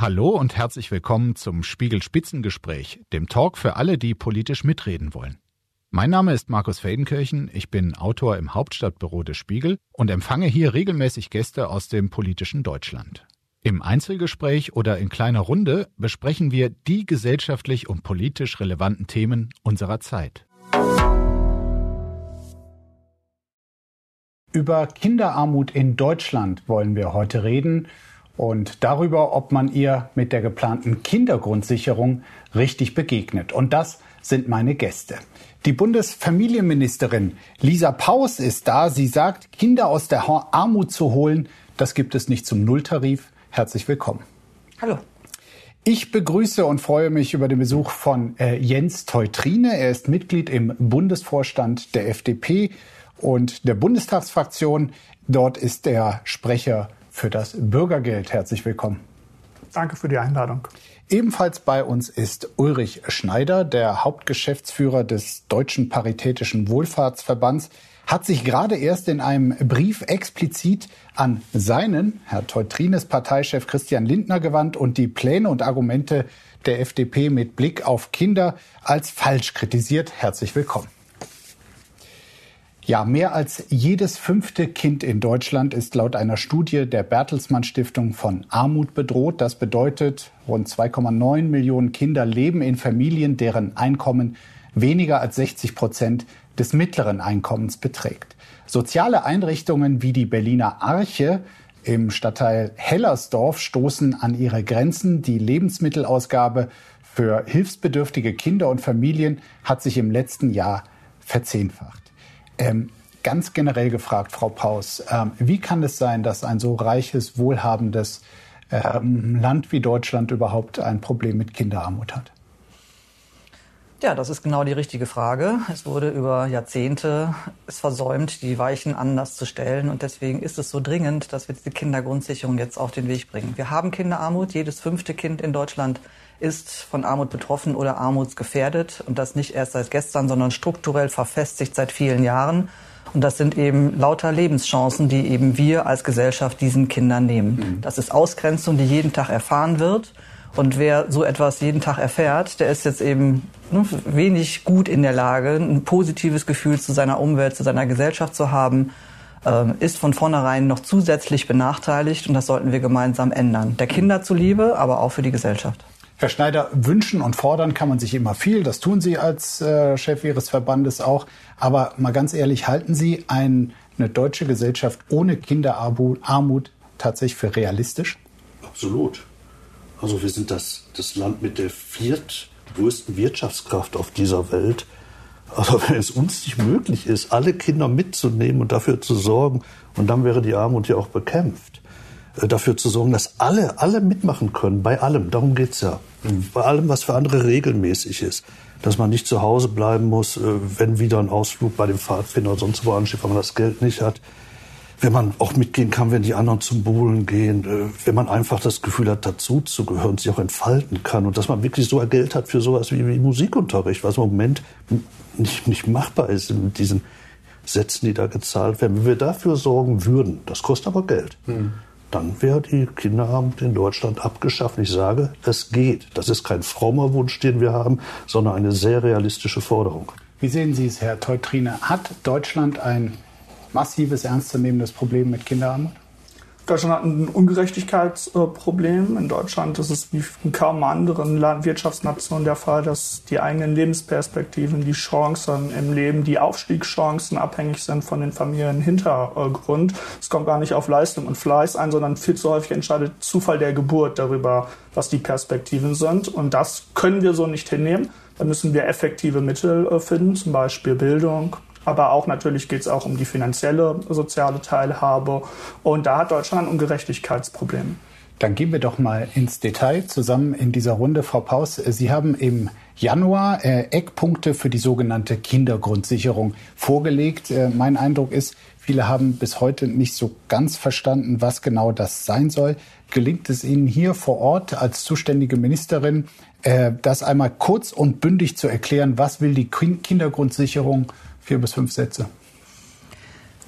Hallo und herzlich willkommen zum Spiegel Spitzengespräch, dem Talk für alle, die politisch mitreden wollen. Mein Name ist Markus Feldenkirchen, ich bin Autor im Hauptstadtbüro des Spiegel und empfange hier regelmäßig Gäste aus dem politischen Deutschland. Im Einzelgespräch oder in kleiner Runde besprechen wir die gesellschaftlich und politisch relevanten Themen unserer Zeit. Über Kinderarmut in Deutschland wollen wir heute reden und darüber, ob man ihr mit der geplanten Kindergrundsicherung richtig begegnet. Und das sind meine Gäste. Die Bundesfamilienministerin Lisa Paus ist da. Sie sagt, Kinder aus der Armut zu holen, das gibt es nicht zum Nulltarif. Herzlich willkommen. Hallo. Ich begrüße und freue mich über den Besuch von äh, Jens Teutrine. Er ist Mitglied im Bundesvorstand der FDP und der Bundestagsfraktion. Dort ist er Sprecher für das Bürgergeld. Herzlich willkommen. Danke für die Einladung. Ebenfalls bei uns ist Ulrich Schneider, der Hauptgeschäftsführer des Deutschen Paritätischen Wohlfahrtsverbands, hat sich gerade erst in einem Brief explizit an seinen, Herr Teutrines Parteichef Christian Lindner gewandt und die Pläne und Argumente der FDP mit Blick auf Kinder als falsch kritisiert. Herzlich willkommen. Ja, mehr als jedes fünfte Kind in Deutschland ist laut einer Studie der Bertelsmann Stiftung von Armut bedroht. Das bedeutet, rund 2,9 Millionen Kinder leben in Familien, deren Einkommen weniger als 60 Prozent des mittleren Einkommens beträgt. Soziale Einrichtungen wie die Berliner Arche im Stadtteil Hellersdorf stoßen an ihre Grenzen. Die Lebensmittelausgabe für hilfsbedürftige Kinder und Familien hat sich im letzten Jahr verzehnfacht. Ähm, ganz generell gefragt, Frau Paus, ähm, wie kann es sein, dass ein so reiches, wohlhabendes ähm, Land wie Deutschland überhaupt ein Problem mit Kinderarmut hat? Ja, das ist genau die richtige Frage. Es wurde über Jahrzehnte es versäumt, die Weichen anders zu stellen. Und deswegen ist es so dringend, dass wir diese Kindergrundsicherung jetzt auf den Weg bringen. Wir haben Kinderarmut. Jedes fünfte Kind in Deutschland ist von Armut betroffen oder armutsgefährdet. Und das nicht erst seit gestern, sondern strukturell verfestigt seit vielen Jahren. Und das sind eben lauter Lebenschancen, die eben wir als Gesellschaft diesen Kindern nehmen. Mhm. Das ist Ausgrenzung, die jeden Tag erfahren wird. Und wer so etwas jeden Tag erfährt, der ist jetzt eben ne, wenig gut in der Lage, ein positives Gefühl zu seiner Umwelt, zu seiner Gesellschaft zu haben, äh, ist von vornherein noch zusätzlich benachteiligt. Und das sollten wir gemeinsam ändern. Der Kinder zuliebe, aber auch für die Gesellschaft. Herr Schneider, wünschen und fordern kann man sich immer viel. Das tun Sie als äh, Chef Ihres Verbandes auch. Aber mal ganz ehrlich, halten Sie ein, eine deutsche Gesellschaft ohne Kinderarmut tatsächlich für realistisch? Absolut. Also wir sind das, das Land mit der viertgrößten Wirtschaftskraft auf dieser Welt. Aber wenn es uns nicht möglich ist, alle Kinder mitzunehmen und dafür zu sorgen, und dann wäre die Armut ja auch bekämpft dafür zu sorgen, dass alle, alle mitmachen können, bei allem. Darum geht's ja. Bei allem, was für andere regelmäßig ist. Dass man nicht zu Hause bleiben muss, äh, wenn wieder ein Ausflug bei dem Pfadfinder oder sonst wo ansteht, weil man das Geld nicht hat. Wenn man auch mitgehen kann, wenn die anderen zum Buhlen gehen. Äh, wenn man einfach das Gefühl hat, dazu zu gehören, sich auch entfalten kann. Und dass man wirklich so Geld hat für sowas wie, wie Musikunterricht, was im Moment nicht, nicht machbar ist mit diesen Sätzen, die da gezahlt werden. Wenn wir dafür sorgen würden, das kostet aber Geld. Hm dann wäre die Kinderarmut in Deutschland abgeschafft. Ich sage, es geht. Das ist kein frommer Wunsch, den wir haben, sondern eine sehr realistische Forderung. Wie sehen Sie es, Herr Teutrine? Hat Deutschland ein massives, ernstzunehmendes Problem mit Kinderarmut? Deutschland hat ein Ungerechtigkeitsproblem. In Deutschland ist es wie in kaum anderen Wirtschaftsnationen der Fall, dass die eigenen Lebensperspektiven, die Chancen im Leben, die Aufstiegschancen abhängig sind von den Familienhintergrund. Es kommt gar nicht auf Leistung und Fleiß ein, sondern viel zu häufig entscheidet Zufall der Geburt darüber, was die Perspektiven sind. Und das können wir so nicht hinnehmen. Da müssen wir effektive Mittel äh, finden, zum Beispiel Bildung, aber auch natürlich geht es auch um die finanzielle soziale Teilhabe. Und da hat Deutschland ein Ungerechtigkeitsproblem. Dann gehen wir doch mal ins Detail zusammen in dieser Runde. Frau Paus, Sie haben im Januar äh, Eckpunkte für die sogenannte Kindergrundsicherung vorgelegt. Äh, mein Eindruck ist, viele haben bis heute nicht so ganz verstanden, was genau das sein soll. Gelingt es Ihnen hier vor Ort als zuständige Ministerin, äh, das einmal kurz und bündig zu erklären, was will die Kindergrundsicherung Vier bis fünf Sätze.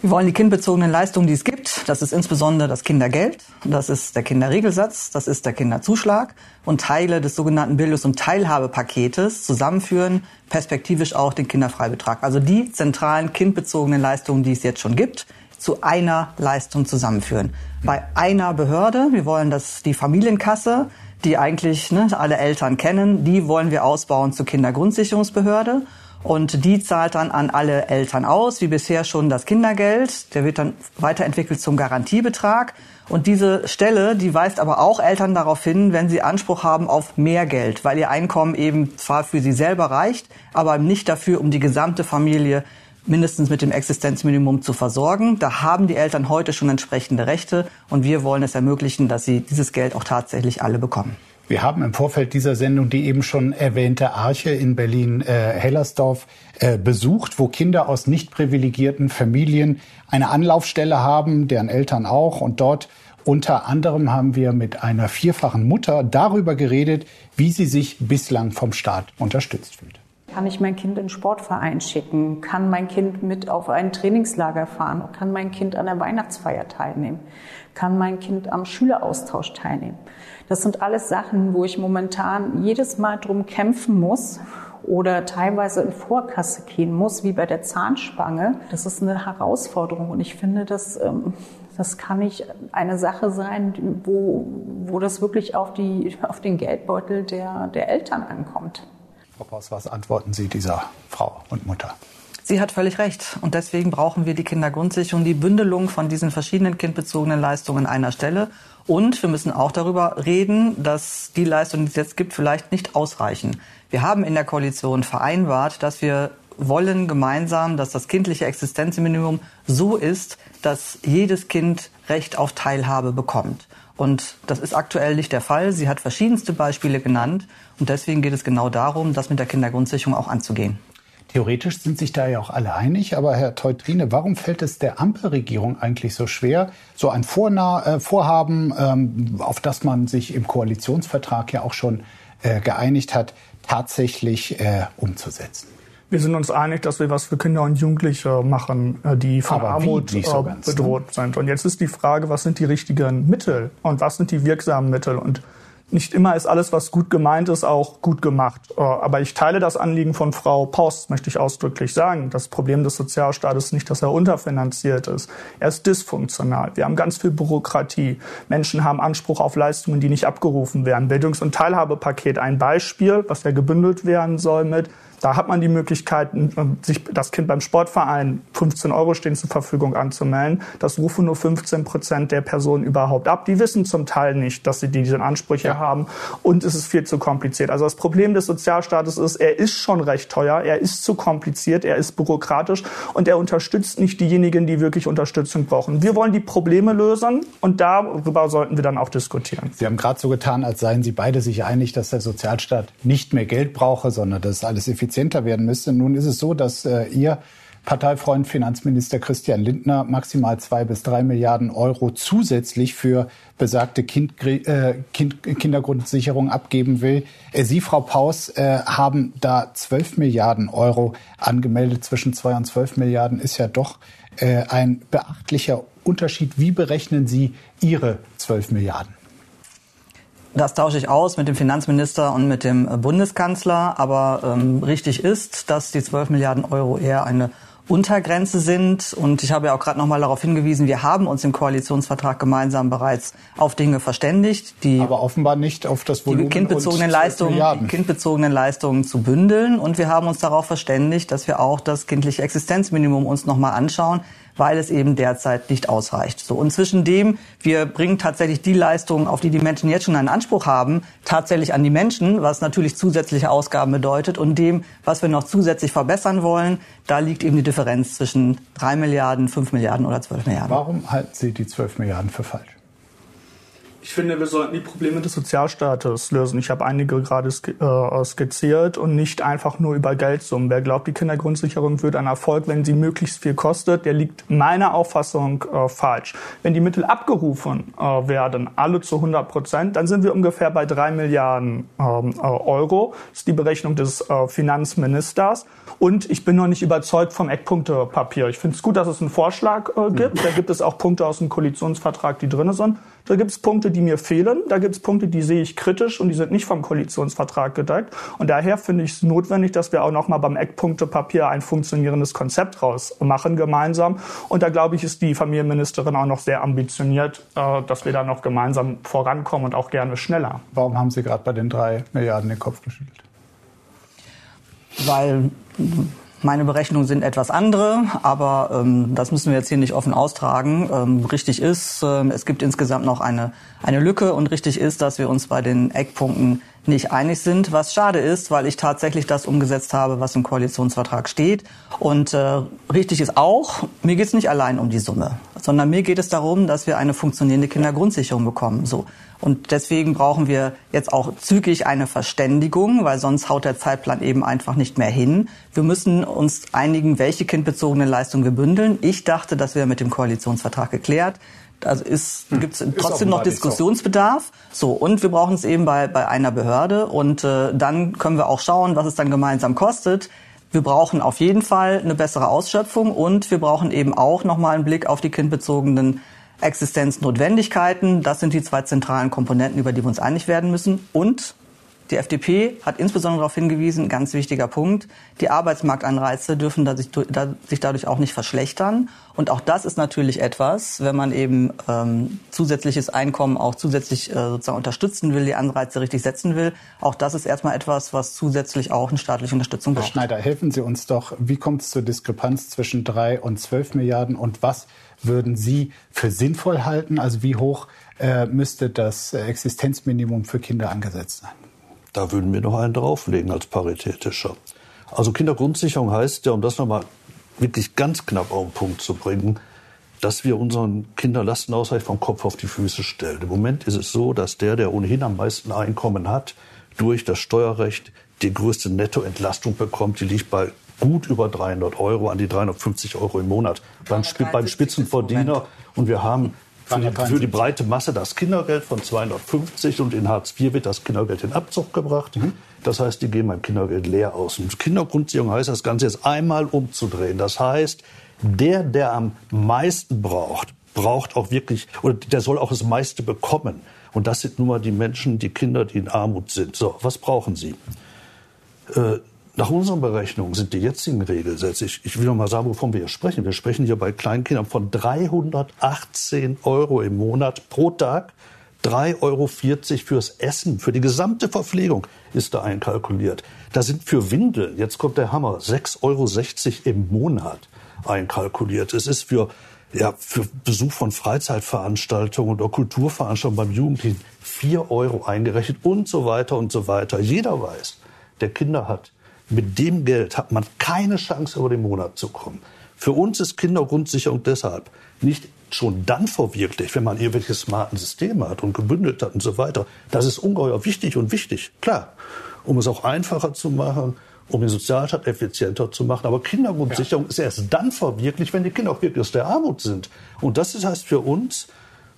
Wir wollen die kindbezogenen Leistungen, die es gibt, das ist insbesondere das Kindergeld, das ist der Kinderregelsatz, das ist der Kinderzuschlag und Teile des sogenannten Bildungs- und Teilhabepaketes zusammenführen, perspektivisch auch den Kinderfreibetrag. Also die zentralen kindbezogenen Leistungen, die es jetzt schon gibt, zu einer Leistung zusammenführen. Bei einer Behörde, wir wollen, dass die Familienkasse, die eigentlich ne, alle Eltern kennen, die wollen wir ausbauen zur Kindergrundsicherungsbehörde. Und die zahlt dann an alle Eltern aus, wie bisher schon das Kindergeld. Der wird dann weiterentwickelt zum Garantiebetrag. Und diese Stelle, die weist aber auch Eltern darauf hin, wenn sie Anspruch haben auf mehr Geld, weil ihr Einkommen eben zwar für sie selber reicht, aber nicht dafür, um die gesamte Familie mindestens mit dem Existenzminimum zu versorgen. Da haben die Eltern heute schon entsprechende Rechte und wir wollen es ermöglichen, dass sie dieses Geld auch tatsächlich alle bekommen. Wir haben im Vorfeld dieser Sendung die eben schon erwähnte Arche in Berlin-Hellersdorf äh, äh, besucht, wo Kinder aus nicht privilegierten Familien eine Anlaufstelle haben, deren Eltern auch. Und dort unter anderem haben wir mit einer vierfachen Mutter darüber geredet, wie sie sich bislang vom Staat unterstützt fühlt. Kann ich mein Kind in den Sportverein schicken? Kann mein Kind mit auf ein Trainingslager fahren? Kann mein Kind an der Weihnachtsfeier teilnehmen? Kann mein Kind am Schüleraustausch teilnehmen? Das sind alles Sachen, wo ich momentan jedes Mal drum kämpfen muss oder teilweise in Vorkasse gehen muss, wie bei der Zahnspange. Das ist eine Herausforderung und ich finde, das, ähm, das kann nicht eine Sache sein, wo, wo das wirklich auf, die, auf den Geldbeutel der, der Eltern ankommt. Frau Paus, was antworten Sie dieser Frau und Mutter? Sie hat völlig recht. Und deswegen brauchen wir die Kindergrundsicherung, die Bündelung von diesen verschiedenen kindbezogenen Leistungen an einer Stelle. Und wir müssen auch darüber reden, dass die Leistungen, die es jetzt gibt, vielleicht nicht ausreichen. Wir haben in der Koalition vereinbart, dass wir wollen gemeinsam, dass das kindliche Existenzminimum so ist, dass jedes Kind Recht auf Teilhabe bekommt. Und das ist aktuell nicht der Fall. Sie hat verschiedenste Beispiele genannt. Und deswegen geht es genau darum, das mit der Kindergrundsicherung auch anzugehen. Theoretisch sind sich da ja auch alle einig, aber Herr Teutrine, warum fällt es der Ampelregierung eigentlich so schwer, so ein Vorna äh, Vorhaben, ähm, auf das man sich im Koalitionsvertrag ja auch schon äh, geeinigt hat, tatsächlich äh, umzusetzen? Wir sind uns einig, dass wir was für Kinder und Jugendliche machen, äh, die von Aber Armut so äh, ganz, ne? bedroht sind. Und jetzt ist die Frage, was sind die richtigen Mittel und was sind die wirksamen Mittel? Und nicht immer ist alles, was gut gemeint ist, auch gut gemacht. Äh, aber ich teile das Anliegen von Frau Post, möchte ich ausdrücklich sagen. Das Problem des Sozialstaates ist nicht, dass er unterfinanziert ist. Er ist dysfunktional. Wir haben ganz viel Bürokratie. Menschen haben Anspruch auf Leistungen, die nicht abgerufen werden. Bildungs- und Teilhabepaket, ein Beispiel, was ja gebündelt werden soll mit da hat man die Möglichkeit, sich das Kind beim Sportverein 15 Euro stehen zur Verfügung anzumelden. Das rufen nur 15 Prozent der Personen überhaupt ab. Die wissen zum Teil nicht, dass sie diese Ansprüche ja. haben und es ist viel zu kompliziert. Also das Problem des Sozialstaates ist, er ist schon recht teuer, er ist zu kompliziert, er ist bürokratisch und er unterstützt nicht diejenigen, die wirklich Unterstützung brauchen. Wir wollen die Probleme lösen und darüber sollten wir dann auch diskutieren. Sie haben gerade so getan, als seien Sie beide sich einig, dass der Sozialstaat nicht mehr Geld brauche, sondern dass alles effizient effizienter werden müsste. Nun ist es so, dass äh, Ihr Parteifreund Finanzminister Christian Lindner maximal zwei bis drei Milliarden Euro zusätzlich für besagte kind, äh, kind, Kindergrundsicherung abgeben will. Äh, Sie, Frau Paus, äh, haben da zwölf Milliarden Euro angemeldet. Zwischen zwei und zwölf Milliarden ist ja doch äh, ein beachtlicher Unterschied. Wie berechnen Sie Ihre zwölf Milliarden? Das tausche ich aus mit dem Finanzminister und mit dem Bundeskanzler. Aber ähm, richtig ist, dass die 12 Milliarden Euro eher eine Untergrenze sind. Und ich habe ja auch gerade noch mal darauf hingewiesen, wir haben uns im Koalitionsvertrag gemeinsam bereits auf Dinge verständigt, die aber offenbar nicht auf das Volumen die kindbezogenen Leistungen, die kindbezogenen Leistungen zu bündeln. Und wir haben uns darauf verständigt, dass wir auch das kindliche Existenzminimum uns noch mal anschauen weil es eben derzeit nicht ausreicht. So und zwischen dem, wir bringen tatsächlich die Leistungen, auf die die Menschen jetzt schon einen Anspruch haben, tatsächlich an die Menschen, was natürlich zusätzliche Ausgaben bedeutet, und dem, was wir noch zusätzlich verbessern wollen, da liegt eben die Differenz zwischen drei Milliarden, fünf Milliarden oder zwölf Milliarden. Warum halten Sie die zwölf Milliarden für falsch? Ich finde, wir sollten die Probleme des Sozialstaates lösen. Ich habe einige gerade äh, skizziert und nicht einfach nur über Geldsummen. Wer glaubt, die Kindergrundsicherung wird ein Erfolg, wenn sie möglichst viel kostet, der liegt meiner Auffassung äh, falsch. Wenn die Mittel abgerufen äh, werden, alle zu 100 Prozent, dann sind wir ungefähr bei drei Milliarden ähm, äh, Euro. Das ist die Berechnung des äh, Finanzministers. Und ich bin noch nicht überzeugt vom Eckpunktepapier. Ich finde es gut, dass es einen Vorschlag äh, gibt. Da gibt es auch Punkte aus dem Koalitionsvertrag, die drin sind. Da gibt es Punkte, die mir fehlen. Da gibt es Punkte, die sehe ich kritisch und die sind nicht vom Koalitionsvertrag gedeckt. Und daher finde ich es notwendig, dass wir auch noch mal beim Eckpunktepapier ein funktionierendes Konzept rausmachen gemeinsam. Und da glaube ich, ist die Familienministerin auch noch sehr ambitioniert, äh, dass wir da noch gemeinsam vorankommen und auch gerne schneller. Warum haben Sie gerade bei den drei Milliarden den Kopf geschüttelt? Weil meine Berechnungen sind etwas andere, aber ähm, das müssen wir jetzt hier nicht offen austragen. Ähm, richtig ist, äh, es gibt insgesamt noch eine, eine Lücke und richtig ist, dass wir uns bei den Eckpunkten nicht einig sind, was schade ist, weil ich tatsächlich das umgesetzt habe, was im Koalitionsvertrag steht. Und äh, richtig ist auch, mir geht es nicht allein um die Summe, sondern mir geht es darum, dass wir eine funktionierende Kindergrundsicherung bekommen. So. Und deswegen brauchen wir jetzt auch zügig eine Verständigung, weil sonst haut der Zeitplan eben einfach nicht mehr hin. Wir müssen uns einigen, welche kindbezogene Leistungen wir bündeln. Ich dachte, das wäre mit dem Koalitionsvertrag geklärt. Also ist, hm. gibt es trotzdem noch Diskussionsbedarf. So, und wir brauchen es eben bei, bei einer Behörde. Und äh, dann können wir auch schauen, was es dann gemeinsam kostet. Wir brauchen auf jeden Fall eine bessere Ausschöpfung und wir brauchen eben auch nochmal einen Blick auf die kindbezogenen Existenznotwendigkeiten. Das sind die zwei zentralen Komponenten, über die wir uns einig werden müssen. Und die FDP hat insbesondere darauf hingewiesen, ganz wichtiger Punkt, die Arbeitsmarktanreize dürfen sich dadurch auch nicht verschlechtern. Und auch das ist natürlich etwas, wenn man eben ähm, zusätzliches Einkommen auch zusätzlich äh, sozusagen unterstützen will, die Anreize richtig setzen will. Auch das ist erstmal etwas, was zusätzlich auch eine staatliche Unterstützung braucht. Herr Schneider, helfen Sie uns doch. Wie kommt es zur Diskrepanz zwischen drei und zwölf Milliarden und was würden Sie für sinnvoll halten? Also wie hoch äh, müsste das Existenzminimum für Kinder angesetzt sein? Da würden wir noch einen drauflegen als paritätischer. Also Kindergrundsicherung heißt ja, um das nochmal wirklich ganz knapp auf den Punkt zu bringen, dass wir unseren Kindern Lastenausgleich vom Kopf auf die Füße stellen. Im Moment ist es so, dass der, der ohnehin am meisten Einkommen hat, durch das Steuerrecht die größte Nettoentlastung bekommt. Die liegt bei gut über 300 Euro, an die 350 Euro im Monat beim, beim Spitzenverdiener. Und wir haben für die, für die, breite Masse das Kindergeld von 250 und in Hartz IV wird das Kindergeld in Abzug gebracht. Mhm. Das heißt, die gehen beim Kindergeld leer aus. Und Kindergrundsicherung heißt das Ganze jetzt einmal umzudrehen. Das heißt, der, der am meisten braucht, braucht auch wirklich, oder der soll auch das meiste bekommen. Und das sind nun mal die Menschen, die Kinder, die in Armut sind. So, was brauchen sie? Äh, nach unseren Berechnungen sind die jetzigen Regelsätze, ich, ich will noch mal sagen, wovon wir hier sprechen. Wir sprechen hier bei Kleinkindern von 318 Euro im Monat pro Tag. 3,40 Euro fürs Essen, für die gesamte Verpflegung ist da einkalkuliert. Da sind für Windeln, jetzt kommt der Hammer, 6,60 Euro im Monat einkalkuliert. Es ist für, ja, für Besuch von Freizeitveranstaltungen oder Kulturveranstaltungen beim Jugendlichen 4 Euro eingerechnet und so weiter und so weiter. Jeder weiß, der Kinder hat mit dem Geld hat man keine Chance, über den Monat zu kommen. Für uns ist Kindergrundsicherung deshalb nicht schon dann verwirklicht, wenn man irgendwelche smarten Systeme hat und gebündelt hat und so weiter. Das ist ungeheuer wichtig und wichtig, klar, um es auch einfacher zu machen, um den Sozialstaat effizienter zu machen. Aber Kindergrundsicherung ja. ist erst dann verwirklicht, wenn die Kinder auch wirklich aus der Armut sind. Und das heißt für uns,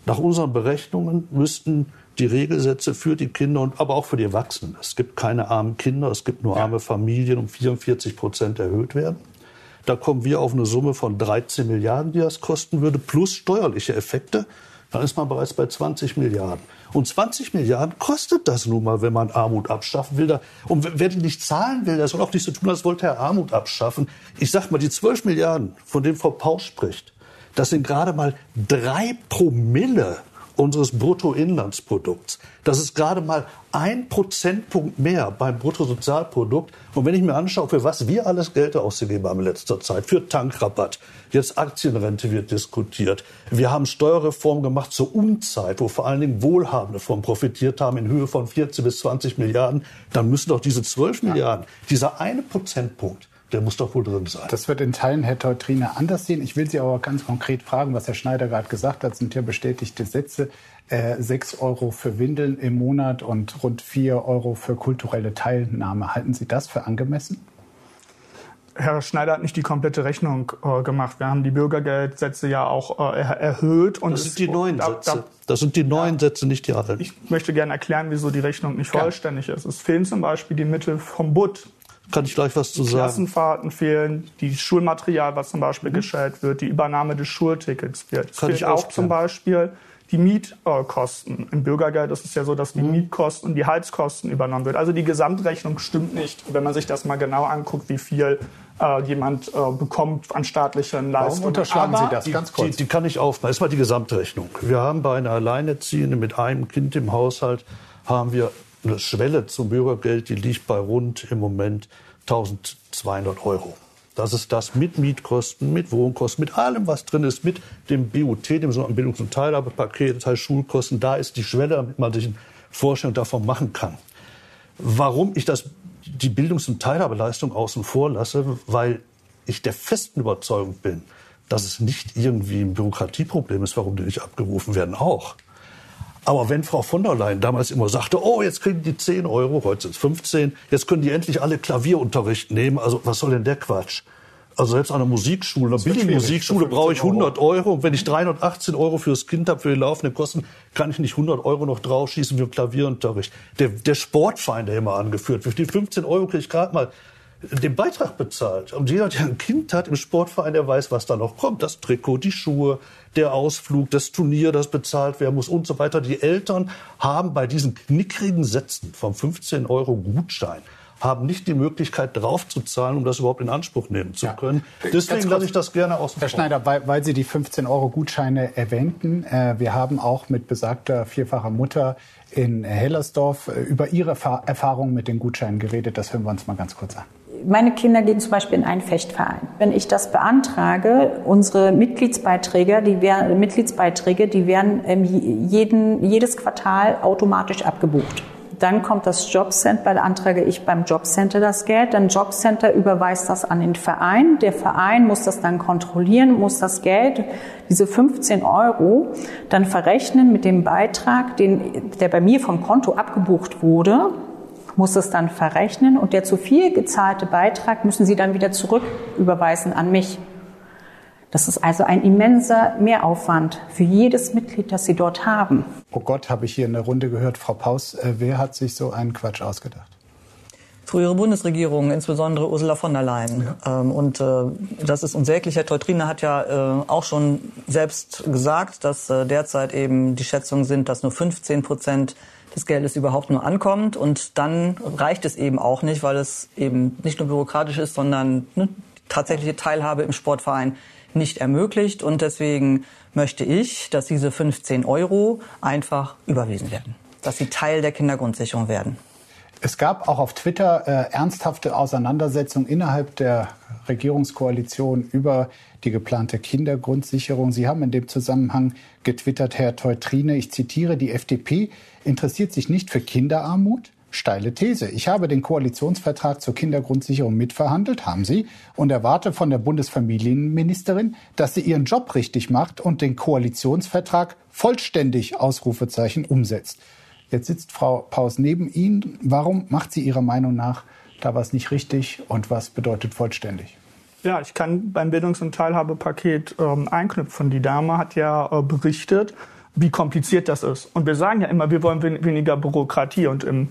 nach unseren Berechnungen müssten die Regelsätze für die Kinder und aber auch für die Erwachsenen. Es gibt keine armen Kinder, es gibt nur arme Familien um 44 Prozent erhöht werden. Da kommen wir auf eine Summe von 13 Milliarden, die das kosten würde, plus steuerliche Effekte. Dann ist man bereits bei 20 Milliarden. Und 20 Milliarden kostet das nun mal, wenn man Armut abschaffen will. Und wer die nicht zahlen will, der soll auch nicht so tun, als wollte er Armut abschaffen. Ich sag mal, die 12 Milliarden, von denen Frau Pausch spricht, das sind gerade mal drei Promille unseres Bruttoinlandsprodukts. Das ist gerade mal ein Prozentpunkt mehr beim Bruttosozialprodukt. Und wenn ich mir anschaue, für was wir alles Geld ausgegeben haben in letzter Zeit, für Tankrabatt, jetzt Aktienrente wird diskutiert. Wir haben Steuerreform gemacht zur Unzeit, wo vor allen Dingen Wohlhabende von profitiert haben in Höhe von 14 bis 20 Milliarden. Dann müssen doch diese 12 ja. Milliarden, dieser eine Prozentpunkt, Der muss doch wohl drin sein. Das wird in Teilen Herr Teutrine anders sehen. Ich will Sie aber ganz konkret fragen, was Herr Schneider gerade gesagt hat, sind ja bestätigte Sätze. Äh, 6 Euro für Windeln im Monat und rund 4 Euro für kulturelle Teilnahme. Halten Sie das für angemessen? Herr Schneider hat nicht die komplette Rechnung äh, gemacht. Wir haben die Bürgergeldsätze ja auch äh, erhöht. Und das sind die neuen da, Sätze. Da, das sind die neuen ja, Sätze, nicht die alten. Ich möchte gerne erklären, wieso die Rechnung nicht vollständig ja. ist. Es fehlen zum Beispiel die Mittel vom BUT. Kann ich gleich was zu sagen? Klassenfahrten fehlen, die Schulmaterial, was zum Beispiel mhm. gestellt wird, die Übernahme des Schultickets fehlt. Es fehlt auch zum Beispiel die Mietkosten. Im Bürgergeld ist es ja so, dass die mhm. Mietkosten und die Heizkosten übernommen wird. Also die Gesamtrechnung stimmt nicht. wenn man sich das mal genau anguckt, wie viel äh, jemand äh, bekommt an staatlichen Leistungen. Warum unterschlagen Aber Sie das ganz kurz? Die, die, kann ich aufmachen. Erstmal die Gesamtrechnung. Wir haben bei einer Alleinerziehenden mit einem Kind im Haushalt haben wir eine Schwelle zum Bürgergeld, die liegt bei rund im Moment 1200 Euro. Das ist das mit Mietkosten, mit Wohnkosten, mit allem, was drin ist, mit dem BUT, dem sogenannten Bildungs- und Teilhabepaket, das heißt Schulkosten. Da ist die Schwelle, damit man sich eine Vorstellung davon machen kann. Warum ich das, die Bildungs- und Teilhabeleistung außen vor lasse, weil ich der festen Überzeugung bin, dass es nicht irgendwie ein Bürokratieproblem ist, warum die nicht abgerufen werden, auch. Aber wenn Frau von der Leyen damals immer sagte, oh, jetzt kriegen die 10 Euro, heute sind es 15, jetzt können die endlich alle Klavierunterricht nehmen, also was soll denn der Quatsch? Also selbst an einer Musikschule, einer billigen Musikschule brauche ich 100 Euro. Und wenn ich 318 Euro fürs Kind habe, für die laufenden Kosten, kann ich nicht 100 Euro noch draufschießen für Klavierunterricht. Der, der Sportverein, der immer angeführt wird, für die 15 Euro kriege ich gerade mal den Beitrag bezahlt. Und jeder, der ein Kind hat im Sportverein, der weiß, was da noch kommt. Das Trikot, die Schuhe, der Ausflug, das Turnier, das bezahlt werden muss und so weiter. Die Eltern haben bei diesen knickrigen Sätzen vom 15 Euro Gutschein haben nicht die Möglichkeit draufzuzahlen, um das überhaupt in Anspruch nehmen zu können. Ja. Deswegen lasse ich das gerne aus. Herr Schneider, weil, weil, Sie die 15 Euro Gutscheine erwähnten, äh, wir haben auch mit besagter vierfacher Mutter in Hellersdorf äh, über Ihre Erfahrungen mit den Gutscheinen geredet. Das hören wir uns mal ganz kurz an meine Kinder gehen zum Beispiel in einen Fechtverein. Wenn ich das beantrage, unsere Mitgliedsbeiträge, die werden, Mitgliedsbeiträge, die werden ähm, jeden, jedes Quartal automatisch abgebucht. Dann kommt das Jobcenter, beantrage ich beim Jobcenter das Geld. Dann Jobcenter überweist das an den Verein. Der Verein muss das dann kontrollieren, muss das Geld, diese 15 Euro, dann verrechnen mit dem Beitrag, den, der bei mir vom Konto abgebucht wurde muss es dann verrechnen und der zu viel gezahlte Beitrag müssen Sie dann wieder zurücküberweisen an mich. Das ist also ein immenser Mehraufwand für jedes Mitglied, das Sie dort haben. Oh Gott, habe ich hier in der Runde gehört, Frau Paus, äh, wer hat sich so einen Quatsch ausgedacht? Frühere Bundesregierung, insbesondere Ursula von der Leyen. Ja. Ähm, und äh, das ist unsäglich. Herr Teutrine hat ja äh, auch schon selbst gesagt, dass derzeit eben die Schätzungen sind, dass nur 15 Prozent des Geldes überhaupt nur ankommt. Und dann reicht es eben auch nicht, weil es eben nicht nur bürokratisch ist, sondern ne, tatsächliche Teilhabe im Sportverein nicht ermöglicht. Und deswegen möchte ich, dass diese 15 Euro einfach überwiesen werden, dass sie Teil der Kindergrundsicherung werden. Es gab auch auf Twitter äh, ernsthafte Auseinandersetzungen innerhalb der Regierungskoalition über die geplante Kindergrundsicherung. Sie haben in dem Zusammenhang getwittert, Herr Teutrine, ich zitiere, die FDP interessiert sich nicht für Kinderarmut. Steile These. Ich habe den Koalitionsvertrag zur Kindergrundsicherung mitverhandelt, haben Sie, und erwarte von der Bundesfamilienministerin, dass sie ihren Job richtig macht und den Koalitionsvertrag vollständig Ausrufezeichen umsetzt. Jetzt sitzt Frau Paus neben Ihnen. Warum macht sie Ihrer Meinung nach da was nicht richtig und was bedeutet vollständig? Ja, ich kann beim Bildungs- und Teilhabepaket ähm, einknüpfen. Die Dame hat ja äh, berichtet, wie kompliziert das ist. Und wir sagen ja immer, wir wollen weniger Bürokratie. Und im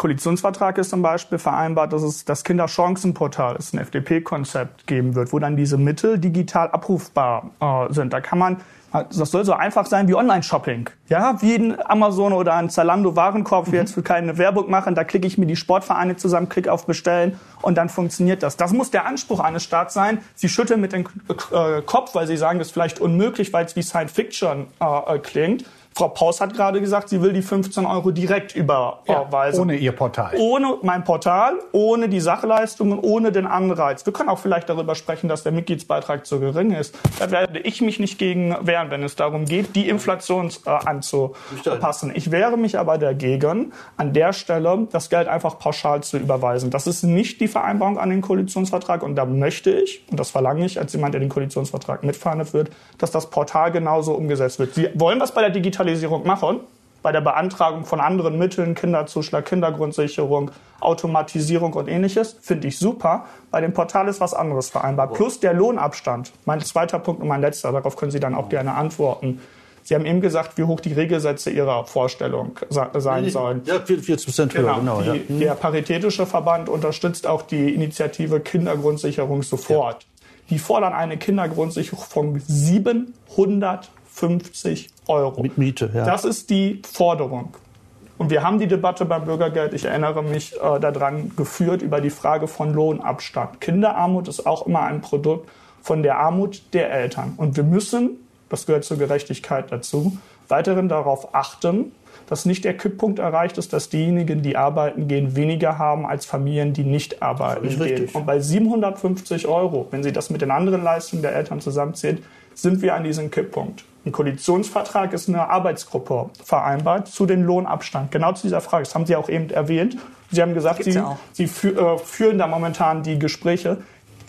Koalitionsvertrag ist zum Beispiel vereinbart, dass es das Kinderchancenportal, ist ein FDP-Konzept geben wird, wo dann diese Mittel digital abrufbar äh, sind. Da kann man das soll so einfach sein wie Online-Shopping. Ja, wie ein Amazon oder ein Zalando-Warenkorb, wir mhm. jetzt für keine Werbung machen, da klicke ich mir die Sportvereine zusammen, klicke auf Bestellen und dann funktioniert das. Das muss der Anspruch eines Staats sein. Sie schütteln mit dem äh, Kopf, weil sie sagen, das ist vielleicht unmöglich, weil es wie Science Fiction äh, klingt. Frau Paus hat gerade gesagt, sie will die 15 Euro direkt überweisen. Ja, ohne ihr Portal. Ohne mein Portal, ohne die Sachleistungen, ohne den Anreiz. Wir können auch vielleicht darüber sprechen, dass der Mitgliedsbeitrag zu gering ist. Da werde ich mich nicht gegen wehren, wenn es darum geht, die Inflation äh, anzupassen. Ich wehre mich aber dagegen, an der Stelle das Geld einfach pauschal zu überweisen. Das ist nicht die Vereinbarung an den Koalitionsvertrag und da möchte ich, und das verlange ich als jemand, der den Koalitionsvertrag mitverhandelt wird, dass das Portal genauso umgesetzt wird. Sie wollen was bei der Digitalisierung machen, bei der Beantragung von anderen Mitteln, Kinderzuschlag, Kindergrundsicherung, Automatisierung und ähnliches, finde ich super. Bei dem Portal ist was anderes vereinbart. Plus der Lohnabstand. Mein zweiter Punkt und mein letzter, darauf können Sie dann auch gerne antworten. Sie haben eben gesagt, wie hoch die Regelsätze Ihrer Vorstellung sein sollen. Ja, 40 Prozent höher, genau. genau die, ja. Der Paritätische Verband unterstützt auch die Initiative Kindergrundsicherung sofort. Ja. Die fordern eine Kindergrundsicherung von 750 Euro. Mit Miete, ja. Das ist die Forderung. Und wir haben die Debatte beim Bürgergeld, ich erinnere mich äh, daran, geführt über die Frage von Lohnabstand. Kinderarmut ist auch immer ein Produkt von der Armut der Eltern. Und wir müssen das gehört zur Gerechtigkeit dazu, weiterhin darauf achten, dass nicht der Kipppunkt erreicht ist, dass diejenigen, die arbeiten gehen, weniger haben als Familien, die nicht arbeiten gehen. Richtig. Und bei 750 Euro, wenn Sie das mit den anderen Leistungen der Eltern zusammenzählen, sind wir an diesem Kipppunkt. Im Koalitionsvertrag ist eine Arbeitsgruppe vereinbart zu den Lohnabstand. Genau zu dieser Frage. Das haben Sie auch eben erwähnt. Sie haben gesagt, Sie, ja Sie fü äh, führen da momentan die Gespräche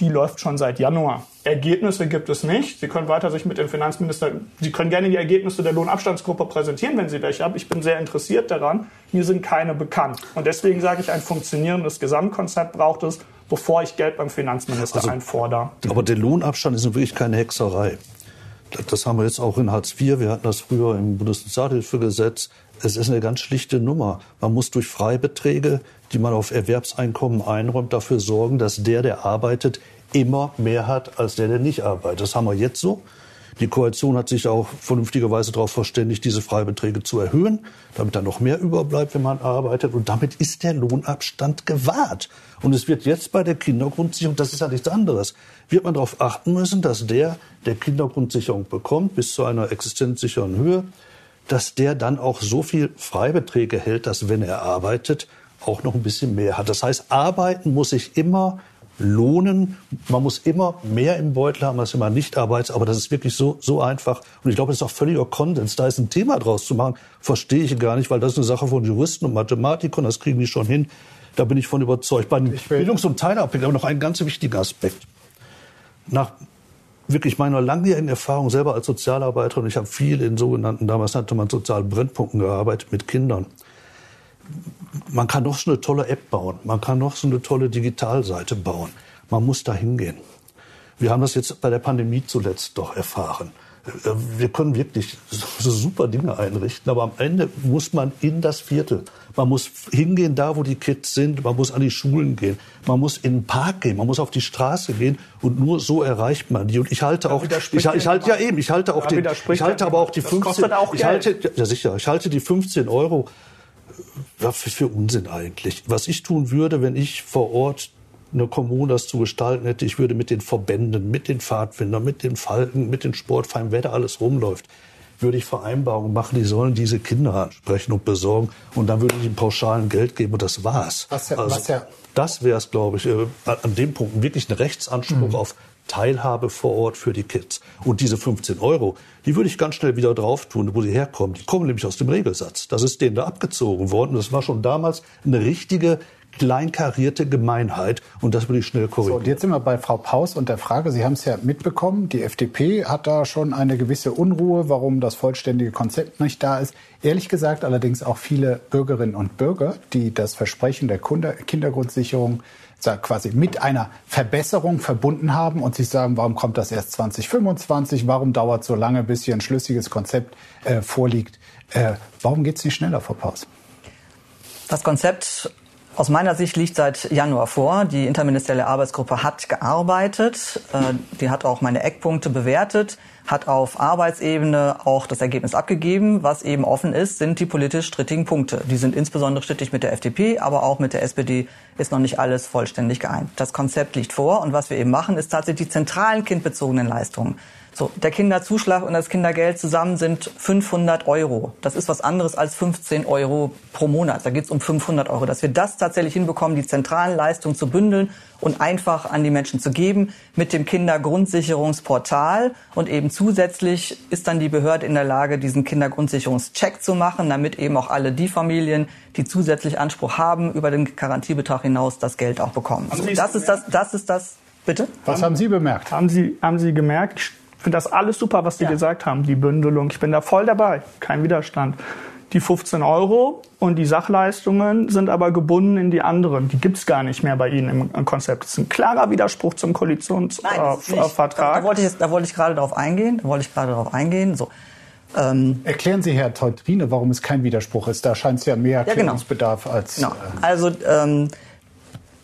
die läuft schon seit Januar. Ergebnisse gibt es nicht. Sie können weiter sich mit dem Finanzminister, Sie können gerne die Ergebnisse der Lohnabstandsgruppe präsentieren, wenn Sie welche haben. Ich bin sehr interessiert daran. Mir sind keine bekannt. Und deswegen sage ich, ein funktionierendes Gesamtkonzept braucht es, bevor ich Geld beim Finanzminister also, einfordere. Aber der Lohnabstand ist wirklich keine Hexerei. Das haben wir jetzt auch in Hartz IV. Wir hatten das früher im Bundessozialhilfegesetz. Es ist eine ganz schlichte Nummer. Man muss durch Freibeträge die man auf Erwerbseinkommen einräumt, dafür sorgen, dass der, der arbeitet, immer mehr hat als der, der nicht arbeitet. Das haben wir jetzt so. Die Koalition hat sich auch vernünftigerweise darauf verständigt, diese Freibeträge zu erhöhen, damit dann noch mehr überbleibt, wenn man arbeitet. Und damit ist der Lohnabstand gewahrt. Und es wird jetzt bei der Kindergrundsicherung, das ist ja nichts anderes, wird man darauf achten müssen, dass der, der Kindergrundsicherung bekommt, bis zu einer existenzsicheren Höhe, dass der dann auch so viel Freibeträge hält, dass wenn er arbeitet, auch noch ein bisschen mehr hat. Das heißt, arbeiten muss sich immer lohnen. Man muss immer mehr im Beutel haben, als wenn man nicht arbeitet. Aber das ist wirklich so, so einfach. Und ich glaube, das ist auch völliger Konsens. Da ist ein Thema draus zu machen, verstehe ich gar nicht, weil das ist eine Sache von Juristen und Mathematikern. Das kriegen die schon hin. Da bin ich von überzeugt. Bei den Bildungs- und Teilabhängigen noch ein ganz wichtiger Aspekt. Nach wirklich meiner langjährigen Erfahrung selber als Sozialarbeiter, und ich habe viel in sogenannten, damals nannte man sozialen Brennpunkten gearbeitet mit Kindern man kann noch so eine tolle App bauen, man kann noch so eine tolle Digitalseite bauen. Man muss da hingehen. Wir haben das jetzt bei der Pandemie zuletzt doch erfahren. Äh, wir können wirklich so super Dinge einrichten, aber am Ende muss man in das Viertel. Man muss hingehen, da wo die Kids sind. Man muss an die Schulen gehen. Man muss in den Park gehen. Man muss auf die Straße gehen. Und nur so erreicht man die. Und ich halte auch, ich, ich halte ja eben, ich halte auch den, ich halte aber auch die 15, ich halte, ja sicher, ich halte die 15 Euro was für Unsinn eigentlich. Was ich tun würde, wenn ich vor Ort eine Kommune das zu gestalten hätte, ich würde mit den Verbänden, mit den Pfadfindern, mit den Falken, mit den Sportvereinen, wer da alles rumläuft, würde ich Vereinbarungen machen, die sollen diese Kinder ansprechen und besorgen und dann würde ich ihnen pauschalen Geld geben und das war's. Was ja, also, was ja das wäre es, glaube ich, äh, an dem Punkt wirklich ein Rechtsanspruch mhm. auf Teilhabe vor Ort für die Kids. Und diese 15 Euro, die würde ich ganz schnell wieder drauf tun, wo sie herkommen. Die kommen nämlich aus dem Regelsatz. Das ist denen da abgezogen worden. Das war schon damals eine richtige kleinkarierte Gemeinheit und das würde ich schnell korrigieren. So, und jetzt sind wir bei Frau Paus und der Frage, Sie haben es ja mitbekommen, die FDP hat da schon eine gewisse Unruhe, warum das vollständige Konzept nicht da ist. Ehrlich gesagt allerdings auch viele Bürgerinnen und Bürger, die das Versprechen der Kindergrundsicherung quasi mit einer Verbesserung verbunden haben und sich sagen, warum kommt das erst 2025, warum dauert so lange, bis hier ein schlüssiges Konzept äh, vorliegt. Äh, warum geht es nicht schneller, Frau Paus? Das Konzept aus meiner Sicht liegt seit Januar vor. Die interministerielle Arbeitsgruppe hat gearbeitet. Äh, die hat auch meine Eckpunkte bewertet hat auf Arbeitsebene auch das Ergebnis abgegeben. Was eben offen ist, sind die politisch strittigen Punkte. Die sind insbesondere strittig mit der FDP, aber auch mit der SPD ist noch nicht alles vollständig geeint. Das Konzept liegt vor und was wir eben machen, ist tatsächlich die zentralen kindbezogenen Leistungen So, der Kinderzuschlag und das Kindergeld zusammen sind 500 Euro. Das ist was anderes als 15 Euro pro Monat. Da geht es um 500 Euro. Dass wir das tatsächlich hinbekommen, die zentralen Leistungen zu bündeln und einfach an die Menschen zu geben mit dem Kindergrundsicherungsportal. Und eben zusätzlich ist dann die Behörde in der Lage, diesen Kindergrundsicherungscheck zu machen, damit eben auch alle die Familien, die zusätzlich Anspruch haben, über den Garantiebetrag hinaus das Geld auch bekommen. So, das ist das, das ist das. Bitte? Was haben Sie bemerkt? Haben Sie, haben Sie gemerkt, finde das alles super, was die ja. gesagt haben, die Bündelung. Ich bin da voll dabei, kein Widerstand. Die 15 Euro und die Sachleistungen sind aber gebunden in die anderen. Die gibt's gar nicht mehr bei Ihnen im Konzept. Das ist ein klarer Widerspruch zum Koalitionsvertrag. Äh, da, da, wollte ich, da wollte ich gerade darauf eingehen. Da wollte ich gerade darauf eingehen. So. Ähm, Erklären Sie, Herr Teutrine, warum es kein Widerspruch ist. Da scheint es ja mehr Erklärungsbedarf ja, genau. als. Genau. Äh, also ähm,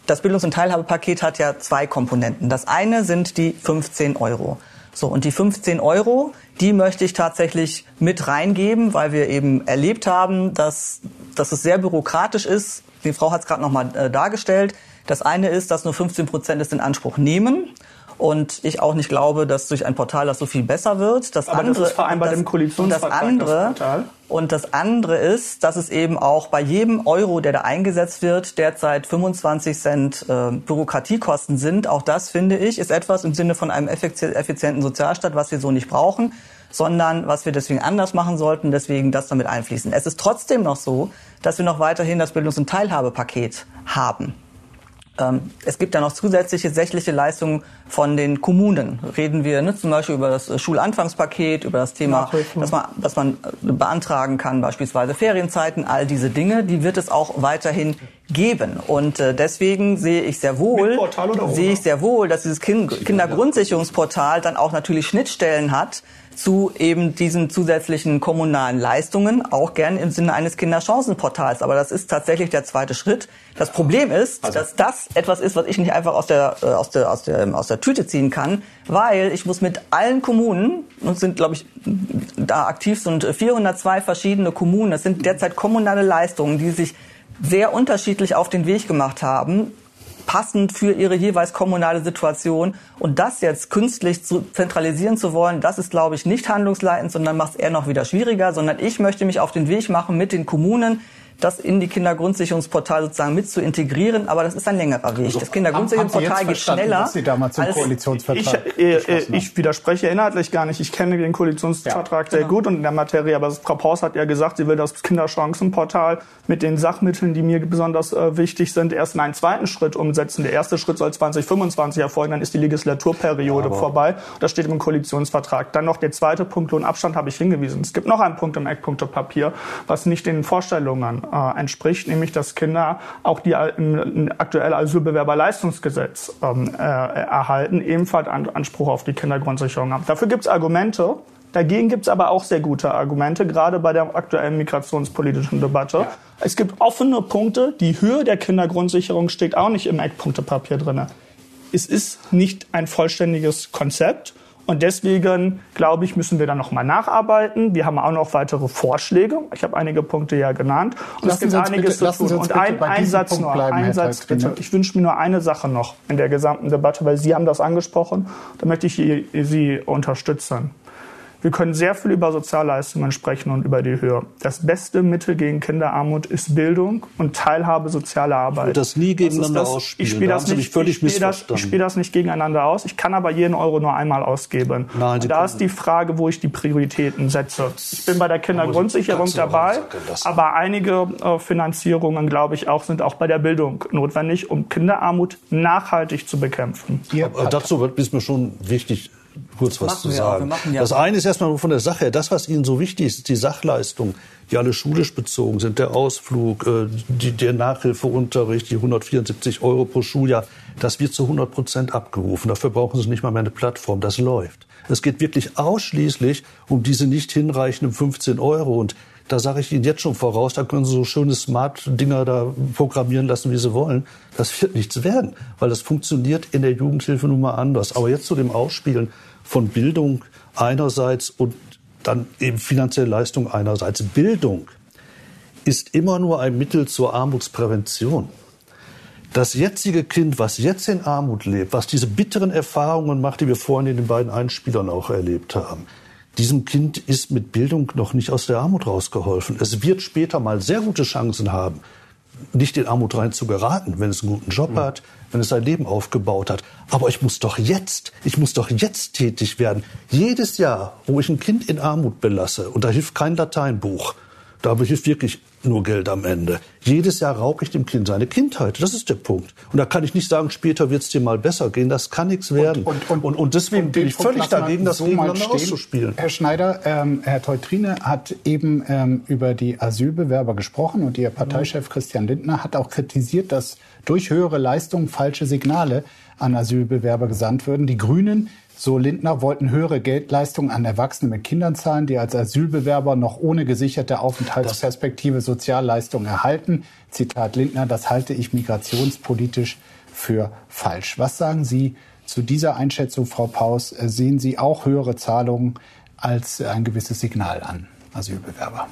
das Bildungs- und Teilhabepaket hat ja zwei Komponenten. Das eine sind die 15 Euro. So, und die 15 Euro, die möchte ich tatsächlich mit reingeben, weil wir eben erlebt haben, dass, dass es sehr bürokratisch ist. Die Frau hat es gerade nochmal äh, dargestellt. Das eine ist, dass nur 15 Prozent es in Anspruch nehmen und ich auch nicht glaube, dass durch ein Portal das so viel besser wird. Das Aber andere, das ist vereinbart das, im Koalitionsvertrag. Das andere, das und das andere ist, dass es eben auch bei jedem Euro, der da eingesetzt wird, derzeit 25 Cent äh, Bürokratiekosten sind. Auch das, finde ich, ist etwas im Sinne von einem effizienten Sozialstaat, was wir so nicht brauchen sondern was wir deswegen anders machen sollten, deswegen das damit einfließen. Es ist trotzdem noch so, dass wir noch weiterhin das Bildungs- und Teilhabepaket haben. Ähm, es gibt ja noch zusätzliche sächliche Leistungen von den Kommunen. Reden wir ne, zum Beispiel über das Schulanfangspaket, über das Thema, dass man, dass man äh, beantragen kann, beispielsweise Ferienzeiten, all diese Dinge, die wird es auch weiterhin geben. Und äh, deswegen sehe ich sehr wohl, sehe ich sehr wohl, dass dieses kind Kindergrundsicherungsportal dann auch natürlich Schnittstellen hat zu eben diesen zusätzlichen kommunalen Leistungen, auch gern im Sinne eines Kinderchancenportals. Aber das ist tatsächlich der zweite Schritt. Das Problem ist, also. dass das etwas ist, was ich nicht einfach aus der, äh, aus der, aus der, aus der Tüte ziehen kann, weil ich muss mit allen Kommunen, und sind, glaube ich, da aktiv sind 402 verschiedene Kommunen, das sind derzeit kommunale Leistungen, die sich sehr unterschiedlich auf den Weg gemacht haben, passend für ihre jeweils kommunale Situation. Und das jetzt künstlich zu zentralisieren zu wollen, das ist, glaube ich, nicht handlungsleitend, sondern macht es eher noch wieder schwieriger, sondern ich möchte mich auf den Weg machen mit den Kommunen, das in die Kindergrundsicherungsportal sozusagen mit zu integrieren, aber das ist ein längerer Weg. Also, das Kindergrundsicherungsportal geht schneller. Sie damals als Koalitionsvertrag ich, äh, äh ich widerspreche inhaltlich gar nicht. Ich kenne den Koalitionsvertrag ja, sehr genau. gut und in der Materie, aber Frau Paus hat ja gesagt, sie will das Kinderchancenportal mit den Sachmitteln, die mir besonders äh, wichtig sind, erst in einen zweiten Schritt umsetzen. Der erste Schritt soll 2025 erfolgen, dann ist die Legislaturperiode ja, vorbei. Das steht im Koalitionsvertrag. Dann noch der zweite Punkt, Lohnabstand habe ich hingewiesen. Es gibt noch einen Punkt im Eckpunktepapier, was nicht den Vorstellungen äh, entspricht, nämlich dass Kinder auch die im aktuelle Asylbewerberleistungsgesetz ähm, äh, erhalten, ebenfalls Anspruch auf die Kindergrundsicherung haben. Dafür gibt es Argumente. Dagegen gibt es aber auch sehr gute Argumente, gerade bei der aktuellen migrationspolitischen Debatte. Ja. Es gibt offene Punkte. Die Höhe der Kindergrundsicherung steht auch nicht im Eckpunktepapier drin. Es ist nicht ein vollständiges Konzept. Und deswegen, glaube ich, müssen wir da nochmal nacharbeiten. Wir haben auch noch weitere Vorschläge. Ich habe einige Punkte ja genannt. Und lassen es gibt einiges bitte, zu tun. Und ein, ein Satz Punkt noch, bleiben, ein Satz bitte. Ich wünsche mir nur eine Sache noch in der gesamten Debatte, weil Sie haben das angesprochen. Da möchte ich Sie unterstützen. Wir können sehr viel über Sozialleistungen sprechen und über die Höhe. Das beste Mittel gegen Kinderarmut ist Bildung und Teilhabe soziale Arbeit. Ich das nie gegeneinander das, ausspielen. Ich spiele das, nicht, ich spiel das, ich spiel das nicht gegeneinander aus. Ich kann aber jeden Euro nur einmal ausgeben. Nein, da ist die Frage, wo ich die Prioritäten setze. Ich bin bei der Kindergrundsicherung dabei, aber einige äh, Finanzierungen, glaube ich, auch sind auch bei der Bildung notwendig, um Kinderarmut nachhaltig zu bekämpfen. Ja, dazu ist mir schon wichtig, kurz was zu sagen. Ja das eine ist erstmal von der Sache her, das, was Ihnen so wichtig ist, die Sachleistung, die alle schulisch bezogen sind, der Ausflug, äh, die, der Nachhilfeunterricht, die 174 Euro pro Schuljahr, das wird zu 100 Prozent abgerufen. Dafür brauchen Sie nicht mal mehr eine Plattform, das läuft. Es geht wirklich ausschließlich um diese nicht hinreichenden 15 Euro und da sage ich Ihnen jetzt schon voraus, da können Sie so schöne Smart-Dinger da programmieren lassen, wie Sie wollen. Das wird nichts werden, weil das funktioniert in der Jugendhilfe nun mal anders. Aber jetzt zu dem Ausspielen von Bildung einerseits und dann eben finanzielle Leistung einerseits. Bildung ist immer nur ein Mittel zur Armutsprävention. das jetzige Kind, was jetzt in Armut lebt, was diese bitteren Erfahrungen macht, die wir vorhin in den beiden Einspielern auch erlebt haben, diesem Kind ist mit Bildung noch nicht aus der Armut rausgeholfen. Es wird später mal sehr gute Chancen haben, nicht in Armut rein zu geraten, wenn es einen guten Job mhm. hat, wenn es sein Leben aufgebaut hat. Aber ich muss doch jetzt, ich muss doch jetzt tätig werden. Jedes Jahr, wo ich ein Kind in Armut belasse, und da hilft kein Lateinbuch, da hilft wirklich nur Geld am Ende. Jedes Jahr raube ich dem Kind seine Kindheit. Das ist der Punkt. Und da kann ich nicht sagen, später wird es dir mal besser gehen. Das kann nichts werden. Und, und, und, und deswegen bin ich völlig dagegen, das so gegeneinander auszuspielen. Herr Schneider, ähm, Herr Teutrine hat eben ähm, über die Asylbewerber gesprochen und Ihr Parteichef Christian Lindner hat auch kritisiert, dass durch höhere Leistungen falsche Signale an Asylbewerber gesandt würden. Die Grünen so Lindner wollten höhere Geldleistungen an Erwachsene mit Kindern zahlen, die als Asylbewerber noch ohne gesicherte Aufenthaltsperspektive Sozialleistungen erhalten. Zitat Lindner, das halte ich migrationspolitisch für falsch. Was sagen Sie zu dieser Einschätzung, Frau Paus? Sehen Sie auch höhere Zahlungen als ein gewisses Signal an Asylbewerber?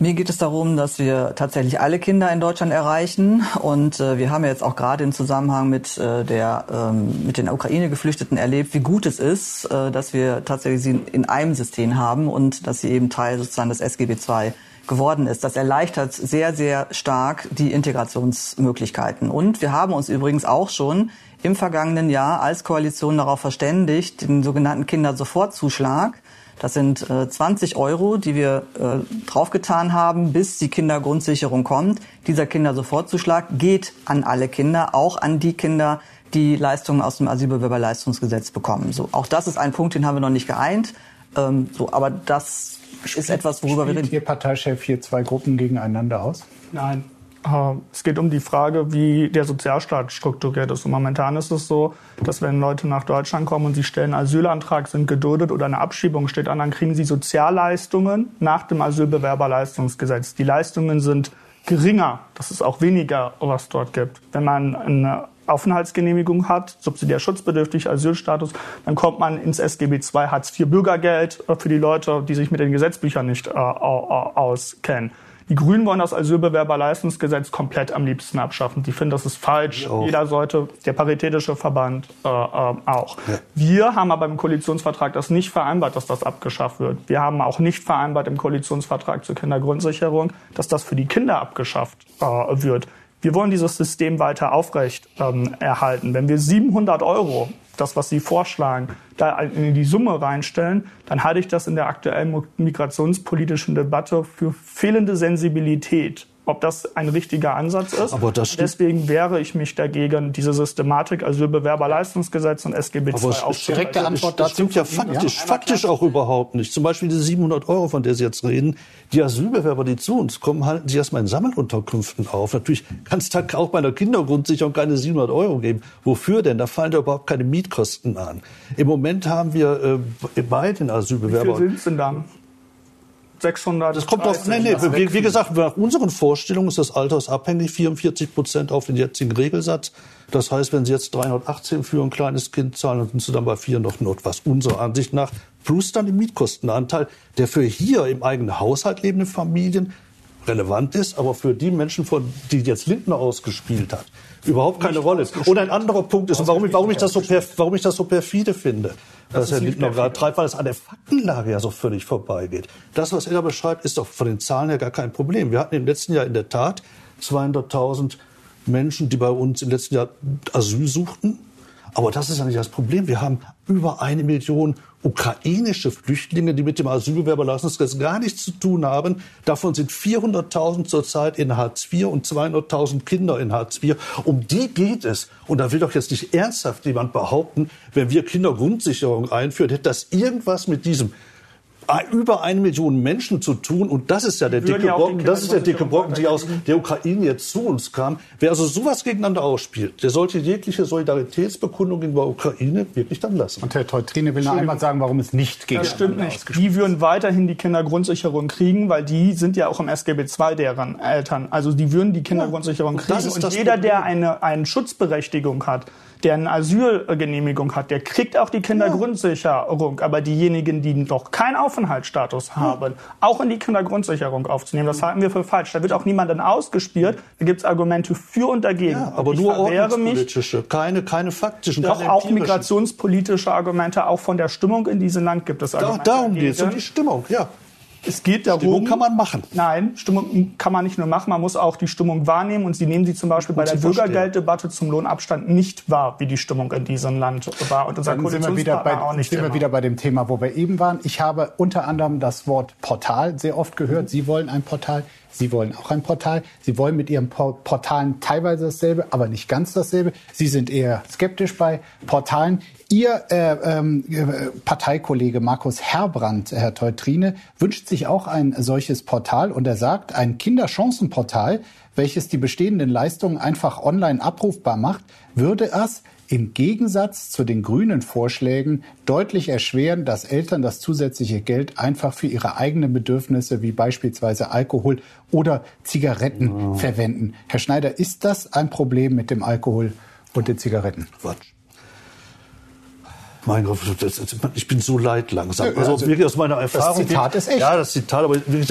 Mir geht es darum, dass wir tatsächlich alle Kinder in Deutschland erreichen. Und äh, wir haben ja jetzt auch gerade im Zusammenhang mit, äh, der, ähm, mit den Ukraine-Geflüchteten erlebt, wie gut es ist, äh, dass wir tatsächlich sie in einem System haben und dass sie eben Teil sozusagen des SGB II geworden ist. Das erleichtert sehr, sehr stark die Integrationsmöglichkeiten. Und wir haben uns übrigens auch schon im vergangenen Jahr als Koalition darauf verständigt, den sogenannten Kindersofortzuschlag das sind äh, 20 Euro, die wir äh, draufgetan haben, bis die Kindergrundsicherung kommt. Dieser Kindersofortzuschlag geht an alle Kinder, auch an die Kinder, die Leistungen aus dem Asylbewerberleistungsgesetz bekommen. So, auch das ist ein Punkt, den haben wir noch nicht geeint. Ähm, so, aber das ist etwas, worüber wir reden. Ihr Parteichef hier zwei Gruppen gegeneinander aus? Nein. Äh, es geht um die Frage, wie der Sozialstaat strukturiert ist. Und momentan ist es so, dass wenn Leute nach Deutschland kommen und sie stellen Asylantrag, sind geduldet oder eine Abschiebung steht an, dann kriegen sie Sozialleistungen nach dem Asylbewerberleistungsgesetz. Die Leistungen sind geringer. Das ist auch weniger, was dort gibt. Wenn man eine Aufenthaltsgenehmigung hat, subsidiär schutzbedürftig, Asylstatus, dann kommt man ins SGB II Hartz IV Bürgergeld für die Leute, die sich mit den Gesetzbüchern nicht äh, auskennen. Die Grünen wollen das Asylbewerberleistungsgesetz komplett am liebsten abschaffen. Die finden, das ist falsch. Jeder sollte, der Paritätische Verband äh, äh, auch. Ja. Wir haben aber im Koalitionsvertrag das nicht vereinbart, dass das abgeschafft wird. Wir haben auch nicht vereinbart im Koalitionsvertrag zur Kindergrundsicherung, dass das für die Kinder abgeschafft äh, wird. Wir wollen dieses System weiter aufrecht ähm, erhalten. Wenn wir 700 Euro das, was Sie vorschlagen, da in die Summe reinstellen, dann halte ich das in der aktuellen migrationspolitischen Debatte für fehlende Sensibilität ob das ein richtiger Ansatz ist. Aber das Deswegen wehre ich mich dagegen, diese Systematik Asylbewerberleistungsgesetz und SGB II aufzunehmen. Direkte Antwort dazu. Das stimmt ja faktisch, ja, faktisch auch überhaupt nicht. Zum Beispiel diese 700 Euro, von der Sie jetzt reden. Die Asylbewerber, die zu uns kommen, halten sich erstmal in Sammelunterkünften auf. Natürlich kann es da auch bei einer Kindergrundsicherung keine 700 Euro geben. Wofür denn? Da fallen da überhaupt keine Mietkosten an. Im Moment haben wir äh, bei den Asylbewerbern... Wie viel sind denn dann? 600. Das kommt auf, nee, nee, wie, wie, gesagt, nach unseren Vorstellungen ist das altersabhängig, 44 Prozent auf den jetzigen Regelsatz. Das heißt, wenn Sie jetzt 318 für ein kleines Kind zahlen, dann sind Sie dann bei 400 Not, was unserer Ansicht nach, plus dann den Mietkostenanteil, der für hier im eigenen Haushalt lebende Familien relevant ist, aber für die Menschen, von, die jetzt Lindner ausgespielt hat, überhaupt keine Rolle. Und ein anderer Punkt ist, warum, warum, ich das so warum ich das so perfide finde, was Herr Lindner gerade treibt, weil es an der Faktenlage ja so völlig vorbeigeht. Das, was er da beschreibt, ist doch von den Zahlen her gar kein Problem. Wir hatten im letzten Jahr in der Tat 200.000 Menschen, die bei uns im letzten Jahr Asyl suchten. Aber das ist ja nicht das Problem. Wir haben über eine Million ukrainische Flüchtlinge, die mit dem Asylbewerberleistungsgesetz gar nichts zu tun haben. Davon sind 400.000 zurzeit in Hartz IV und 200.000 Kinder in Hartz IV. Um die geht es. Und da will doch jetzt nicht ernsthaft jemand behaupten, wenn wir Kindergrundsicherung einführen, hätte das irgendwas mit diesem über eine Million Menschen zu tun. Und das ist ja der dicke Brocken, das ist der dicke Brocken, die aus der Ukraine jetzt zu uns kam. Wer also sowas gegeneinander ausspielt, der sollte jegliche Solidaritätsbekundung in der Ukraine wirklich dann lassen. Und Herr Teutrine will noch einmal sagen, warum es nicht gegeneinander Das stimmt nicht. Die würden weiterhin die Kindergrundsicherung kriegen, weil die sind ja auch im SGB II deren Eltern. Also die würden die Kindergrundsicherung kriegen. Und, und jeder, der eine, eine Schutzberechtigung hat, der eine Asylgenehmigung hat, der kriegt auch die Kindergrundsicherung. Aber diejenigen, die noch keinen Aufenthaltsstatus haben, auch in die Kindergrundsicherung aufzunehmen, das halten wir für falsch. Da wird auch niemanden ausgespielt. Da gibt es Argumente für und dagegen. Ja, aber und nur ordnungspolitische, keine, keine faktischen. Doch auch migrationspolitische Argumente, auch von der Stimmung in diesem Land gibt es Argumente. Da, darum geht es, um die Stimmung, ja. Es geht darum. Stimmung kann man machen. Nein, Stimmung kann man nicht nur machen, man muss auch die Stimmung wahrnehmen und sie nehmen sie zum Beispiel bei der Bürgergelddebatte zum Lohnabstand nicht wahr, wie die Stimmung in diesem Land war. Und unser Dann sind wir wieder bei, auch nicht sind wir wieder bei dem Thema, wo wir eben waren. Ich habe unter anderem das Wort Portal sehr oft gehört. Sie wollen ein Portal. Sie wollen auch ein Portal. Sie wollen mit Ihren Portalen teilweise dasselbe, aber nicht ganz dasselbe. Sie sind eher skeptisch bei Portalen. Ihr äh, ähm, Parteikollege Markus Herbrand, Herr Teutrine, wünscht sich auch ein solches Portal und er sagt, ein Kinderchancenportal, welches die bestehenden Leistungen einfach online abrufbar macht, würde es im Gegensatz zu den grünen Vorschlägen deutlich erschweren, dass Eltern das zusätzliche Geld einfach für ihre eigenen Bedürfnisse wie beispielsweise Alkohol oder Zigaretten oh. verwenden. Herr Schneider, ist das ein Problem mit dem Alkohol und den Zigaretten? Quatsch. Mein Gott, ich bin so leid langsam. Also, also wirklich aus meiner Erfahrung. Das Zitat ist echt. Ja, das Zitat, aber wirklich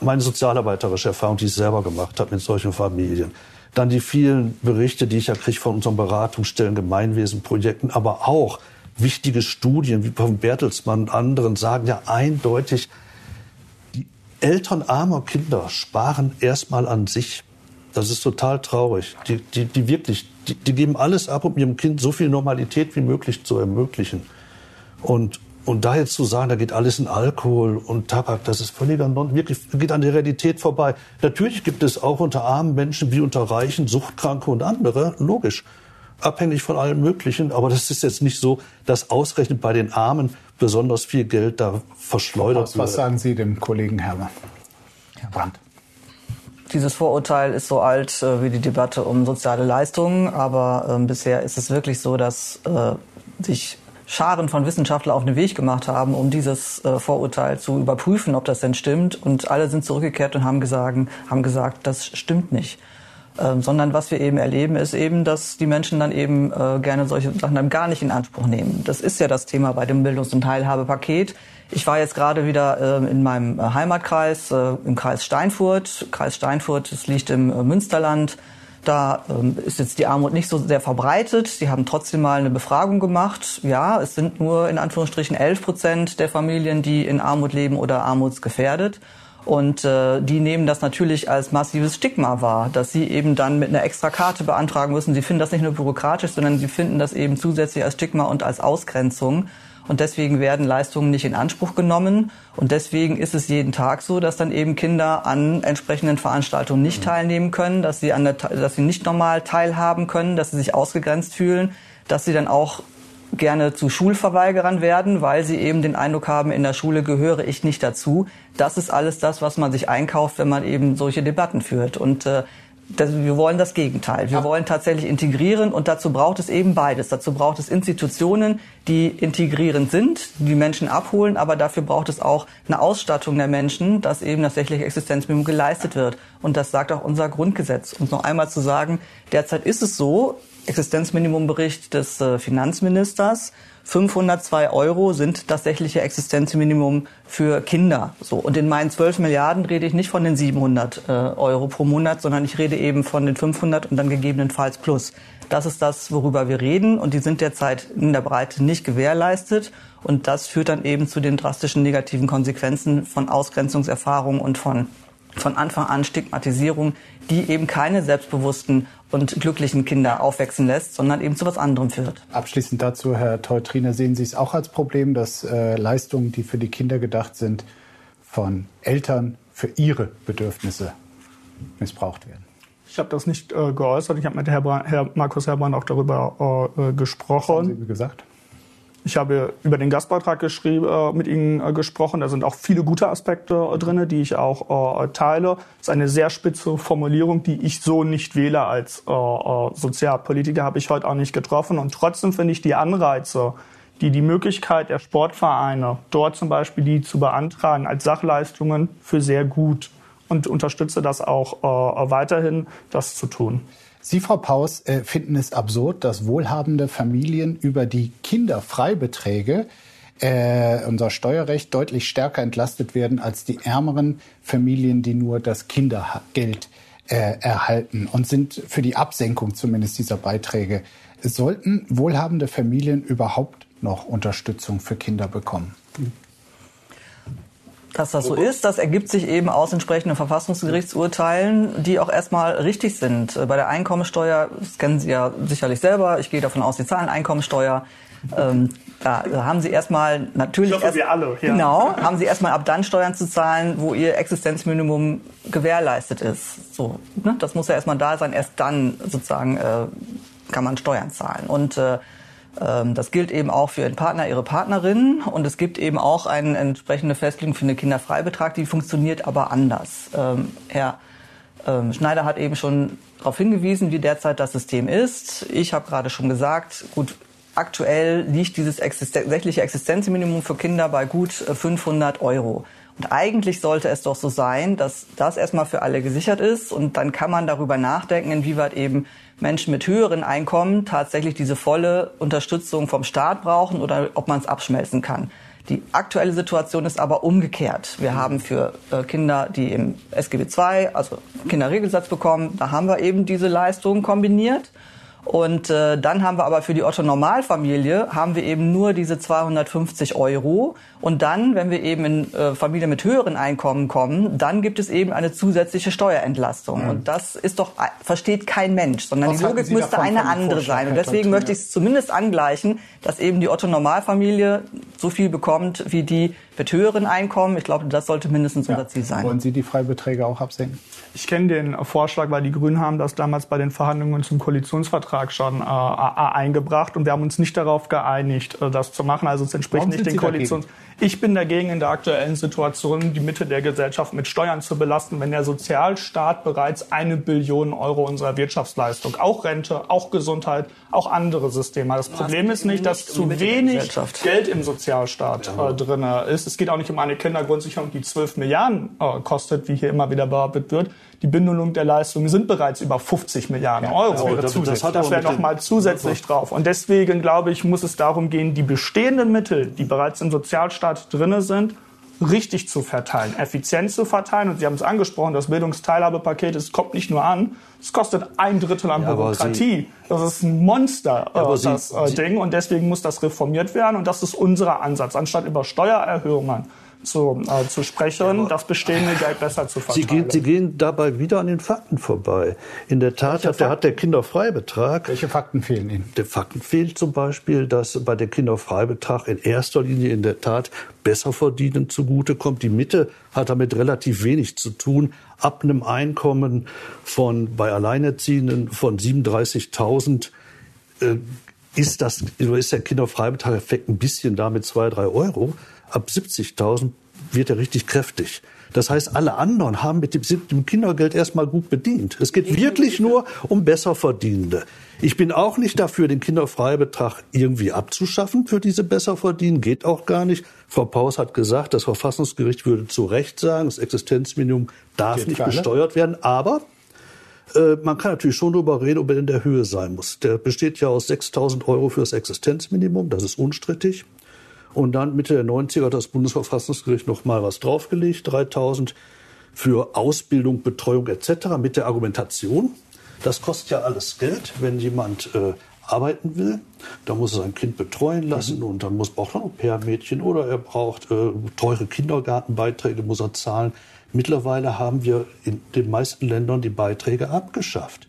meine sozialarbeiterische Erfahrung, die ich selber gemacht habe mit solchen Familien. Dann die vielen Berichte, die ich ja kriege von unseren Beratungsstellen, Gemeinwesenprojekten, aber auch wichtige Studien wie von Bertelsmann und anderen sagen ja eindeutig, die Eltern armer Kinder sparen erstmal an sich. Das ist total traurig. Die, die, die wirklich, die, die geben alles ab, um ihrem Kind so viel Normalität wie möglich zu ermöglichen. Und und da jetzt zu sagen, da geht alles in Alkohol und Tabak, das ist völliger Non, wirklich geht an der Realität vorbei. Natürlich gibt es auch unter armen Menschen wie unter Reichen Suchtkranke und andere, logisch, abhängig von allem Möglichen. Aber das ist jetzt nicht so, dass ausgerechnet bei den Armen besonders viel Geld da verschleudert was, wird. Was sagen Sie dem Kollegen Hermann? Herr Brandt. Dieses Vorurteil ist so alt äh, wie die Debatte um soziale Leistungen, aber äh, bisher ist es wirklich so, dass äh, sich Scharen von Wissenschaftlern auf den Weg gemacht haben, um dieses äh, Vorurteil zu überprüfen, ob das denn stimmt. Und alle sind zurückgekehrt und haben gesagt, haben gesagt das stimmt nicht. Ähm, sondern was wir eben erleben, ist eben, dass die Menschen dann eben äh, gerne solche Sachen dann gar nicht in Anspruch nehmen. Das ist ja das Thema bei dem Bildungs- und Teilhabepaket. Ich war jetzt gerade wieder äh, in meinem Heimatkreis, äh, im Kreis Steinfurt. Kreis Steinfurt, das liegt im äh, Münsterland. Da ähm, ist jetzt die Armut nicht so sehr verbreitet. Die haben trotzdem mal eine Befragung gemacht. Ja, es sind nur in Anführungsstrichen 11 Prozent der Familien, die in Armut leben oder armutsgefährdet. Und äh, die nehmen das natürlich als massives Stigma wahr, dass sie eben dann mit einer extra Karte beantragen müssen. Sie finden das nicht nur bürokratisch, sondern sie finden das eben zusätzlich als Stigma und als Ausgrenzung und deswegen werden Leistungen nicht in Anspruch genommen. Und deswegen ist es jeden Tag so, dass dann eben Kinder an entsprechenden Veranstaltungen nicht teilnehmen können, dass sie, an der, dass sie nicht normal teilhaben können, dass sie sich ausgegrenzt fühlen, dass sie dann auch gerne zu Schulverweigerern werden, weil sie eben den Eindruck haben, in der Schule gehöre ich nicht dazu. Das ist alles das, was man sich einkauft, wenn man eben solche Debatten führt. Und äh, das, wir wollen das Gegenteil. Wir wollen tatsächlich integrieren und dazu braucht es eben beides. Dazu braucht es Institutionen, die integrierend sind, die Menschen abholen, aber dafür braucht es auch eine Ausstattung der Menschen, dass eben das tatsächliche Existenzminimum geleistet wird. Und das sagt auch unser Grundgesetz. Und noch einmal zu sagen, derzeit ist es so, Existenzminimumbericht des äh, Finanzministers, 502 Euro sind tatsächliche Existenzminimum für Kinder. So. Und in meinen 12 Milliarden rede ich nicht von den 700 äh, Euro pro Monat, sondern ich rede eben von den 500 und dann gegebenenfalls plus. Das ist das, worüber wir reden. Und die sind derzeit in der Breite nicht gewährleistet. Und das führt dann eben zu den drastischen negativen Konsequenzen von Ausgrenzungserfahrungen und von von Anfang an Stigmatisierung, die eben keine selbstbewussten und glücklichen Kinder aufwachsen lässt, sondern eben zu was anderem führt. Abschließend dazu, Herr Teutriner, sehen Sie es auch als Problem, dass äh, Leistungen, die für die Kinder gedacht sind, von Eltern für ihre Bedürfnisse missbraucht werden? Ich habe das nicht äh, geäußert. Ich habe mit Herr, Herr Markus Herrmann auch darüber äh, gesprochen. Was haben Sie gesagt? Ich habe über den Gastbeitrag geschrieben, äh, mit Ihnen äh, gesprochen. Da sind auch viele gute Aspekte äh, drin, die ich auch äh, teile. Das ist eine sehr spitze Formulierung, die ich so nicht wähle als äh, äh, Sozialpolitiker, habe ich heute auch nicht getroffen. Und trotzdem finde ich die Anreize, die die Möglichkeit der Sportvereine, dort zum Beispiel die zu beantragen als Sachleistungen, für sehr gut und unterstütze das auch weiterhin, das zu tun. Sie, Frau Paus, äh, finden es absurd, dass wohlhabende Familien über die Kinderfreibeträge äh, unser Steuerrecht deutlich stärker entlastet werden als die ärmeren Familien, die nur das Kindergeld äh, erhalten und sind für die Absenkung zumindest dieser Beiträge. Sollten wohlhabende Familien überhaupt noch Unterstützung für Kinder bekommen? Dass das so ist, das ergibt sich eben aus entsprechenden Verfassungsgerichtsurteilen, die auch erstmal richtig sind. Bei der Einkommensteuer, das kennen Sie ja sicherlich selber, ich gehe davon aus, Sie zahlen Einkommensteuer. Ähm, da haben Sie erstmal natürlich. Ich hoffe, erst, wir alle. Ja. Genau, haben Sie erstmal ab dann Steuern zu zahlen, wo Ihr Existenzminimum gewährleistet ist. So, ne? Das muss ja erstmal da sein. Erst dann sozusagen äh, kann man Steuern zahlen. Und äh, das gilt eben auch für Ihren Partner, Ihre Partnerin. Und es gibt eben auch eine entsprechende Festlegung für den Kinderfreibetrag, die funktioniert aber anders. Ähm, Herr ähm, Schneider hat eben schon darauf hingewiesen, wie derzeit das System ist. Ich habe gerade schon gesagt, gut, aktuell liegt dieses tatsächliche Existenzminimum für Kinder bei gut 500 äh, Euro. Und eigentlich sollte es doch so sein, dass das erstmal für alle gesichert ist und dann kann man darüber nachdenken, inwieweit eben Menschen mit höheren Einkommen tatsächlich diese volle Unterstützung vom Staat brauchen oder ob man es abschmelzen kann. Die aktuelle Situation ist aber umgekehrt. Wir haben für äh, Kinder, die im SGB II, also Kinderregelsatz bekommen, da haben wir eben diese Leistungen kombiniert. Und äh, dann haben wir aber für die Otto-Normalfamilie haben wir eben nur diese 250 Euro. Und dann, wenn wir eben in äh, Familien mit höheren Einkommen kommen, dann gibt es eben eine zusätzliche Steuerentlastung. Mhm. Und das ist doch, äh, versteht kein Mensch, sondern Was die Logik müsste eine andere sein. Und deswegen möchte ich es zumindest angleichen, dass eben die Otto-Normalfamilie so viel bekommt wie die mit höheren Einkommen. Ich glaube, das sollte mindestens ja. unser Ziel sein. Wollen Sie die Freibeträge auch absenken? Ich kenne den Vorschlag, weil die Grünen haben das damals bei den Verhandlungen zum Koalitionsvertrag schon äh, eingebracht und wir haben uns nicht darauf geeinigt, äh, das zu machen. Also es entspricht Warum nicht den Koalitions. Ich bin dagegen, in der aktuellen Situation die Mitte der Gesellschaft mit Steuern zu belasten, wenn der Sozialstaat bereits eine Billion Euro unserer Wirtschaftsleistung, auch Rente, auch Gesundheit, auch andere Systeme. Das Problem ist nicht, dass zu wenig Geld im Sozialstaat äh, drin ist. Es geht auch nicht um eine Kindergrundsicherung, die 12 Milliarden äh, kostet, wie hier immer wieder behauptet wird. Die Bündelung der Leistungen sind bereits über 50 Milliarden ja, Euro. Das, das, das wäre noch mal zusätzlich drauf. Und deswegen glaube ich, muss es darum gehen, die bestehenden Mittel, die bereits im Sozialstaat Staat drin sind, richtig zu verteilen, effizient zu verteilen. Und Sie haben es angesprochen, das Bildungsteilhabepaket, es kommt nicht nur an, es kostet ein Drittel an ja, Bürokratie. das ist ein Monster, äh, das äh, Ding. Und deswegen muss das reformiert werden. Und das ist unser Ansatz. Anstatt über Steuererhöhungen zu, äh, zu sprechen, das bestehende Geld besser zu verteilen. Sie gehen, Sie gehen dabei wieder an den Fakten vorbei. In der Tat hat der, hat der Kinderfreibetrag. Welche Fakten fehlen Ihnen? Der Fakten fehlt zum Beispiel, dass bei der Kinderfreibetrag in erster Linie in der Tat besser verdienen zugutekommt. Die Mitte hat damit relativ wenig zu tun. Ab einem Einkommen von bei Alleinerziehenden von 37.000 äh, ist das ist der Kinderfreibetrag-Effekt ein bisschen damit zwei drei Euro ab 70.000 wird er richtig kräftig. Das heißt, alle anderen haben mit dem, Kindergeld erstmal gut bedient. Es geht wirklich nur um Besserverdienende. Ich bin auch nicht dafür, den Kinderfreibetrag irgendwie abzuschaffen für diese Besserverdienen. Geht auch gar nicht. Frau Paus hat gesagt, das Verfassungsgericht würde zu Recht sagen, das Existenzminimum darf nicht besteuert werden. Aber äh, man kann natürlich schon darüber reden, ob er in der Höhe sein muss. Der besteht ja aus 6.000 Euro für das Existenzminimum. Das ist unstrittig. Und dann Mitte der 90er hat das Bundesverfassungsgericht noch mal was draufgelegt, 3000 für Ausbildung, Betreuung etc. mit der Argumentation, das kostet ja alles Geld, wenn jemand äh, arbeiten will. Da muss er sein Kind betreuen lassen mhm. und dann muss, braucht er ein Au-pair-Mädchen oder er braucht äh, teure Kindergartenbeiträge, muss er zahlen. Mittlerweile haben wir in den meisten Ländern die Beiträge abgeschafft.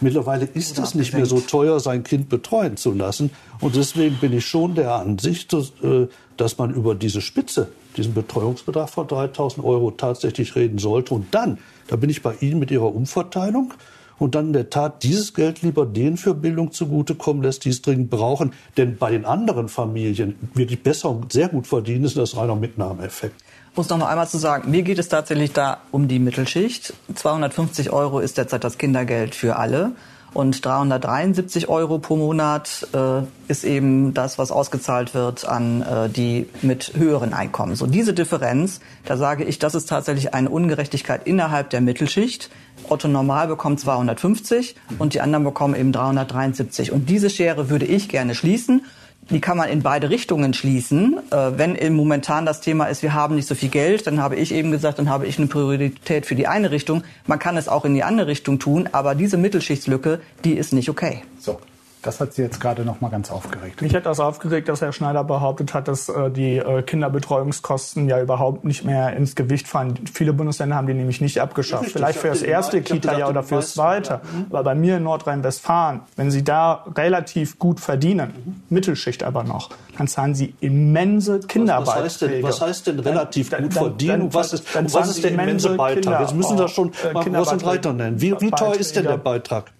Mittlerweile ist es nicht mehr so teuer, sein Kind betreuen zu lassen. Und deswegen bin ich schon der Ansicht, dass, äh, dass man über diese Spitze, diesen Betreuungsbetrag von 3000 Euro tatsächlich reden sollte. Und dann, da bin ich bei Ihnen mit Ihrer Umverteilung, und dann in der Tat dieses Geld lieber denen für Bildung zugutekommen lässt, die es dringend brauchen. Denn bei den anderen Familien wirklich besser und sehr gut verdienen, ist das reiner Mitnahmeeffekt muss noch mal einmal zu sagen, mir geht es tatsächlich da um die Mittelschicht. 250 Euro ist derzeit das Kindergeld für alle. Und 373 Euro pro Monat äh, ist eben das, was ausgezahlt wird an äh, die mit höheren Einkommen. So diese Differenz, da sage ich, das ist tatsächlich eine Ungerechtigkeit innerhalb der Mittelschicht. Otto Normal bekommt 250 und die anderen bekommen eben 373. Und diese Schere würde ich gerne schließen die kann man in beide Richtungen schließen. Äh, wenn momentan das Thema ist, wir haben nicht so viel Geld, dann habe ich eben gesagt, dann habe ich eine Priorität für die eine Richtung. Man kann es auch in die andere Richtung tun, aber diese Mittelschichtslücke, die ist nicht okay. So. Das hat Sie jetzt gerade noch mal ganz aufgeregt. Mich hat das aufgeregt, dass Herr Schneider behauptet hat, dass äh, die äh, Kinderbetreuungskosten ja überhaupt nicht mehr ins Gewicht fallen. Viele Bundesländer haben die nämlich nicht abgeschafft. Richtig, Vielleicht für das erste Kita-Jahr oder fürs zweite. Ja. Aber bei mir in Nordrhein-Westfalen, wenn Sie da relativ gut verdienen, mhm. Mittelschicht aber noch, dann zahlen Sie immense Kinderbeiträge. Was, heißt denn, was heißt denn relativ dann, gut verdienen? Dann, was ist, was ist der immense Beitrag? Kinder, Jetzt müssen Sie schon äh, mal groß und breiter nennen. Wie, wie teuer ist denn der Beitrag?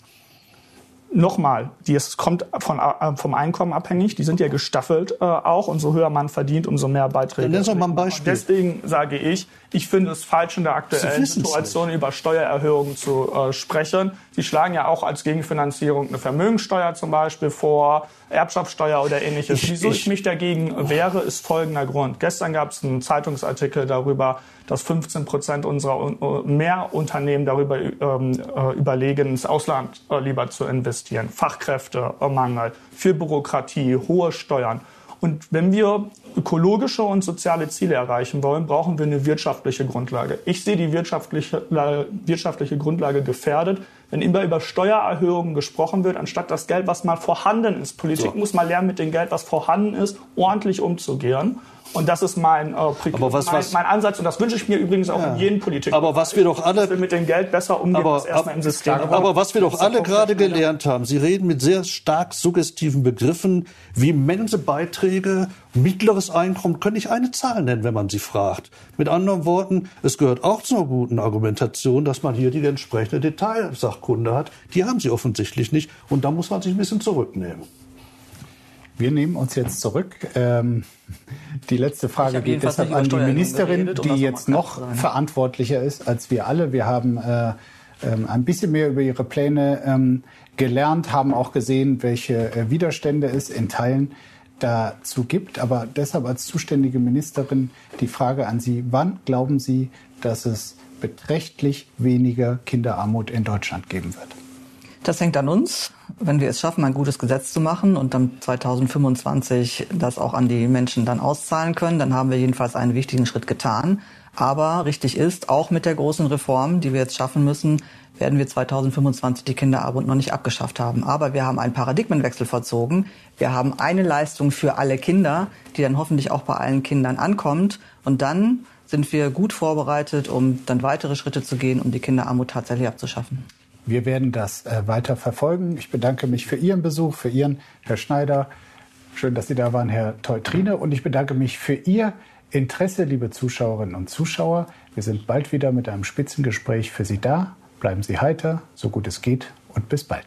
Nochmal, es kommt von, äh, vom Einkommen abhängig. Die sind ja gestaffelt äh, auch. Und so höher man verdient, umso mehr Beiträge. Dann nenn mal ein Beispiel. Deswegen sage ich, ich finde es falsch, in der aktuellen Situation über Steuererhöhungen zu äh, sprechen. Sie schlagen ja auch als Gegenfinanzierung eine Vermögensteuer zum Beispiel vor, Erbschaftssteuer oder ähnliches. Ich, Wieso ich, ich mich dagegen wehre, ist folgender Grund. Gestern gab es einen Zeitungsartikel darüber, dass 15 Prozent unserer mehr Unternehmen darüber ähm, äh, überlegen, ins Ausland äh, lieber zu investieren. Fachkräftemangel, viel Bürokratie, hohe Steuern. Und wenn wir ökologische und soziale Ziele erreichen wollen, brauchen wir eine wirtschaftliche Grundlage. Ich sehe die wirtschaftliche, wirtschaftliche Grundlage gefährdet, wenn immer über Steuererhöhungen gesprochen wird, anstatt das Geld, was mal vorhanden ist. Politik so. muss mal lernen, mit dem Geld, was vorhanden ist, ordentlich umzugehen. Und das ist mein, äh, aber was, mein, was, mein Ansatz und das wünsche ich mir übrigens auch ja. in jedem Politik. Aber was wir doch alle mit dem Geld besser umgehen aber, als erstmal im System. Aber, aber was wir doch alle gerade gelernt haben, Sie reden mit sehr stark suggestiven Begriffen wie Mensebeiträge, mittleres Einkommen, können nicht eine Zahl nennen, wenn man sie fragt. Mit anderen Worten, es gehört auch zur guten Argumentation, dass man hier die entsprechende Detailsachkunde hat. Die haben sie offensichtlich nicht und da muss man sich ein bisschen zurücknehmen. Wir nehmen uns jetzt zurück. Ähm, die letzte Frage geht deshalb an die Ministerin, geredet, die jetzt noch verantwortlicher ist als wir alle. Wir haben äh, ähm, ein bisschen mehr über ihre Pläne ähm, gelernt, haben auch gesehen, welche äh, Widerstände es in Teilen dazu gibt. Aber deshalb als zuständige Ministerin die Frage an Sie, wann glauben Sie, dass es beträchtlich weniger Kinderarmut in Deutschland geben wird? Das hängt an uns. Wenn wir es schaffen, ein gutes Gesetz zu machen und dann 2025 das auch an die Menschen dann auszahlen können, dann haben wir jedenfalls einen wichtigen Schritt getan. Aber richtig ist, auch mit der großen Reform, die wir jetzt schaffen müssen, werden wir 2025 die Kinderarmut noch nicht abgeschafft haben. Aber wir haben einen Paradigmenwechsel verzogen. Wir haben eine Leistung für alle Kinder, die dann hoffentlich auch bei allen Kindern ankommt. Und dann sind wir gut vorbereitet, um dann weitere Schritte zu gehen, um die Kinderarmut tatsächlich abzuschaffen. Wir werden das äh, weiter verfolgen. Ich bedanke mich für Ihren Besuch, für Ihren, Herr Schneider. Schön, dass Sie da waren, Herr Teutrine. Und ich bedanke mich für Ihr Interesse, liebe Zuschauerinnen und Zuschauer. Wir sind bald wieder mit einem Spitzengespräch für Sie da. Bleiben Sie heiter, so gut es geht und bis bald.